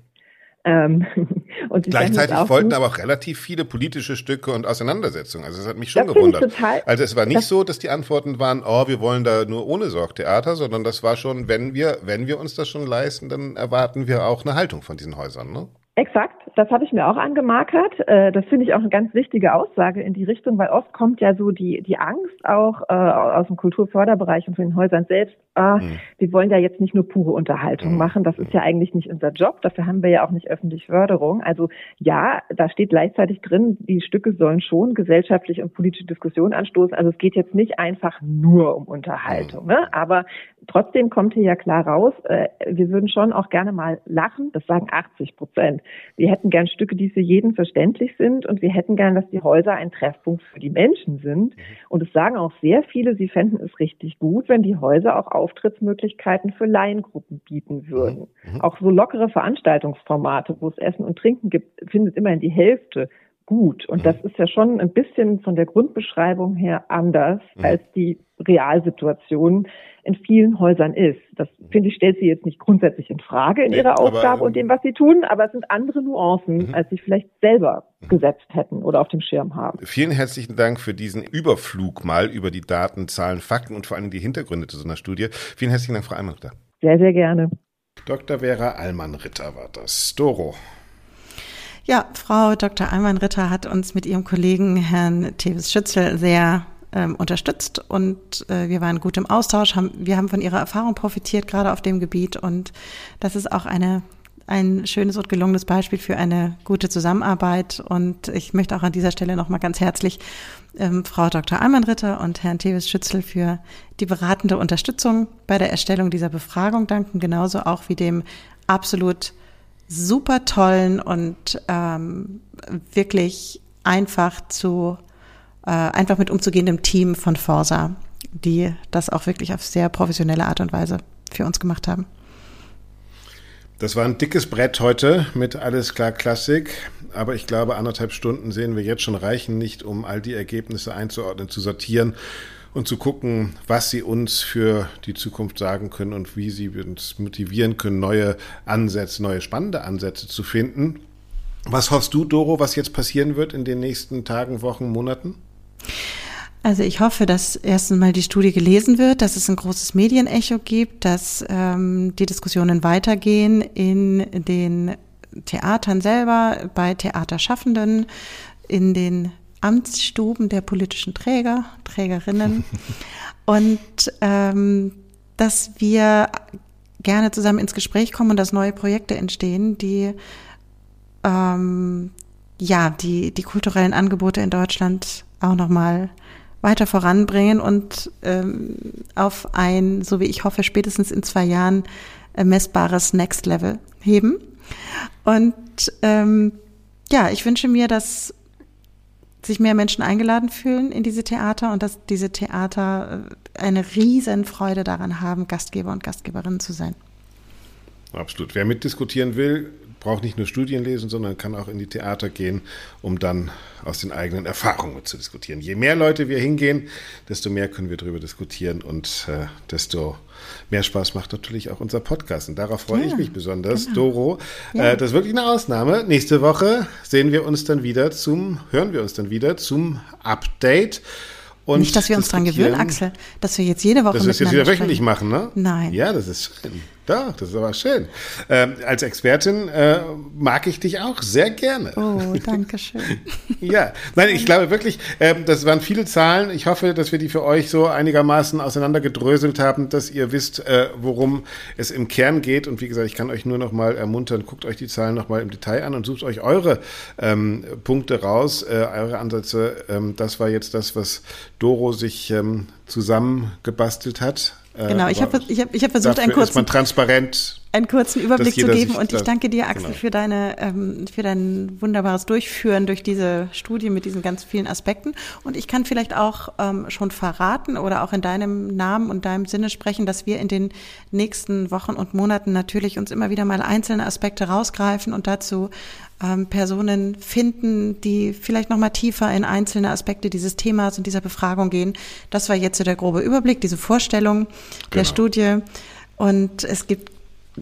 Speaker 1: Ähm, und Gleichzeitig wollten aber auch relativ viele politische Stücke und Auseinandersetzungen. Also es hat mich schon gewundert. Total, also es war nicht so, dass die Antworten waren, oh, wir wollen da nur ohne Sorgtheater, sondern das war schon, wenn wir, wenn wir uns das schon leisten, dann erwarten wir auch eine Haltung von diesen Häusern. Ne?
Speaker 9: Exakt, das habe ich mir auch angemarkert. Äh, das finde ich auch eine ganz wichtige Aussage in die Richtung, weil oft kommt ja so die, die Angst auch äh, aus dem Kulturförderbereich und von den Häusern selbst, ah, mhm. wir wollen ja jetzt nicht nur pure Unterhaltung mhm. machen, das ist ja eigentlich nicht unser Job, dafür haben wir ja auch nicht öffentlich Förderung. Also ja, da steht gleichzeitig drin, die Stücke sollen schon gesellschaftliche und politische Diskussionen anstoßen. Also es geht jetzt nicht einfach nur um Unterhaltung, mhm. ne? aber trotzdem kommt hier ja klar raus, äh, wir würden schon auch gerne mal lachen, das sagen 80 Prozent. Wir hätten gern Stücke, die für jeden verständlich sind und wir hätten gern, dass die Häuser ein Treffpunkt für die Menschen sind. Mhm. Und es sagen auch sehr viele, sie fänden es richtig gut, wenn die Häuser auch Auftrittsmöglichkeiten für Laiengruppen bieten würden. Mhm. Auch so lockere Veranstaltungsformate, wo es Essen und Trinken gibt, findet immerhin die Hälfte gut. Und das ist ja schon ein bisschen von der Grundbeschreibung her anders, mhm. als die Realsituation in vielen Häusern ist. Das finde ich, stellt sie jetzt nicht grundsätzlich in Frage in nee, ihrer Aufgabe aber, und dem, was sie tun, aber es sind andere Nuancen, mhm. als sie vielleicht selber mhm. gesetzt hätten oder auf dem Schirm haben.
Speaker 1: Vielen herzlichen Dank für diesen Überflug mal über die Daten, Zahlen, Fakten und vor allem die Hintergründe zu so einer Studie. Vielen herzlichen Dank, Frau Allmann-Ritter.
Speaker 9: Sehr, sehr gerne.
Speaker 1: Dr. Vera Allmann-Ritter war das. Doro.
Speaker 2: Ja, Frau Dr. Alman-Ritter hat uns mit ihrem Kollegen Herrn Tevis Schützel sehr ähm, unterstützt und äh, wir waren gut im Austausch. Haben, wir haben von ihrer Erfahrung profitiert, gerade auf dem Gebiet und das ist auch eine ein schönes und gelungenes Beispiel für eine gute Zusammenarbeit. Und ich möchte auch an dieser Stelle nochmal ganz herzlich ähm, Frau Dr. Almann-Ritter und Herrn Tevis Schützel für die beratende Unterstützung bei der Erstellung dieser Befragung danken, genauso auch wie dem absolut super tollen und ähm, wirklich einfach zu äh, einfach mit umzugehendem Team von Forsa, die das auch wirklich auf sehr professionelle Art und Weise für uns gemacht haben.
Speaker 1: Das war ein dickes Brett heute mit Alles klar Klassik. Aber ich glaube, anderthalb Stunden sehen wir jetzt schon reichen nicht, um all die Ergebnisse einzuordnen, zu sortieren und zu gucken, was sie uns für die Zukunft sagen können und wie sie uns motivieren können, neue Ansätze, neue spannende Ansätze zu finden. Was hoffst du, Doro, was jetzt passieren wird in den nächsten Tagen, Wochen, Monaten?
Speaker 2: Also ich hoffe, dass erstens mal die Studie gelesen wird, dass es ein großes Medienecho gibt, dass ähm, die Diskussionen weitergehen in den Theatern selber, bei Theaterschaffenden, in den Amtsstuben der politischen Träger, Trägerinnen und ähm, dass wir gerne zusammen ins Gespräch kommen und dass neue Projekte entstehen, die ähm, ja die die kulturellen Angebote in Deutschland auch noch mal weiter voranbringen und ähm, auf ein, so wie ich hoffe, spätestens in zwei Jahren äh, messbares Next Level heben. Und ähm, ja, ich wünsche mir, dass sich mehr Menschen eingeladen fühlen in diese Theater und dass diese Theater äh, eine riesen Freude daran haben, Gastgeber und Gastgeberinnen zu sein.
Speaker 1: Absolut. Wer mitdiskutieren will, braucht nicht nur Studien lesen, sondern kann auch in die Theater gehen, um dann aus den eigenen Erfahrungen zu diskutieren. Je mehr Leute wir hingehen, desto mehr können wir darüber diskutieren und äh, desto mehr Spaß macht natürlich auch unser Podcast. Und darauf freue ja, ich mich besonders. Genau. Doro, ja. äh, das ist wirklich eine Ausnahme. Nächste Woche sehen wir uns dann wieder zum, hören wir uns dann wieder zum Update.
Speaker 2: Und Nicht, dass wir uns daran gewöhnen, Axel, dass wir jetzt jede Woche
Speaker 1: Dass wir es jetzt wieder wöchentlich machen, ne?
Speaker 2: Nein.
Speaker 1: Ja, das ist schön. Doch, das ist aber schön. Ähm, als Expertin äh, mag ich dich auch sehr gerne.
Speaker 2: Oh, danke schön.
Speaker 1: ja, nein, ich glaube wirklich, äh, das waren viele Zahlen. Ich hoffe, dass wir die für euch so einigermaßen auseinandergedröselt haben, dass ihr wisst, äh, worum es im Kern geht. Und wie gesagt, ich kann euch nur noch mal ermuntern, guckt euch die Zahlen noch mal im Detail an und sucht euch eure ähm, Punkte raus, äh, eure Ansätze. Ähm, das war jetzt das, was Doro sich ähm, zusammengebastelt hat
Speaker 2: genau, ich habe ich hab, ich hab versucht, einen kurzen,
Speaker 1: transparent,
Speaker 2: einen kurzen Überblick zu geben und ich danke dir, Axel, genau. für, deine, ähm, für dein wunderbares Durchführen durch diese Studie mit diesen ganz vielen Aspekten. Und ich kann vielleicht auch ähm, schon verraten oder auch in deinem Namen und deinem Sinne sprechen, dass wir in den nächsten Wochen und Monaten natürlich uns immer wieder mal einzelne Aspekte rausgreifen und dazu ähm, Personen finden, die vielleicht noch mal tiefer in einzelne Aspekte dieses Themas und dieser Befragung gehen. Das war jetzt so der grobe Überblick, diese Vorstellung genau. der Studie. Und es gibt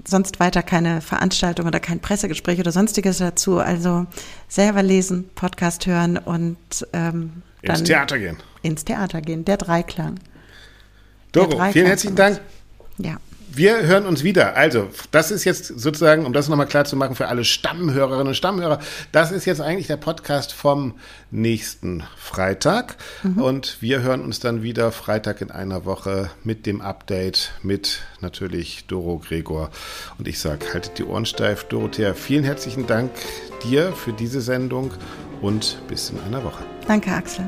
Speaker 2: sonst weiter keine Veranstaltung oder kein Pressegespräch oder sonstiges dazu. Also selber lesen, Podcast hören und ähm,
Speaker 1: dann ins Theater gehen.
Speaker 2: Ins Theater gehen, der Dreiklang.
Speaker 1: Doro, der Dreiklang vielen herzlichen Dank.
Speaker 2: Ja.
Speaker 1: Wir hören uns wieder. Also, das ist jetzt sozusagen, um das nochmal klar zu machen für alle Stammhörerinnen und Stammhörer, das ist jetzt eigentlich der Podcast vom nächsten Freitag. Mhm. Und wir hören uns dann wieder Freitag in einer Woche mit dem Update mit natürlich Doro Gregor. Und ich sage, haltet die Ohren steif. Dorothea, vielen herzlichen Dank dir für diese Sendung und bis in einer Woche.
Speaker 2: Danke, Axel.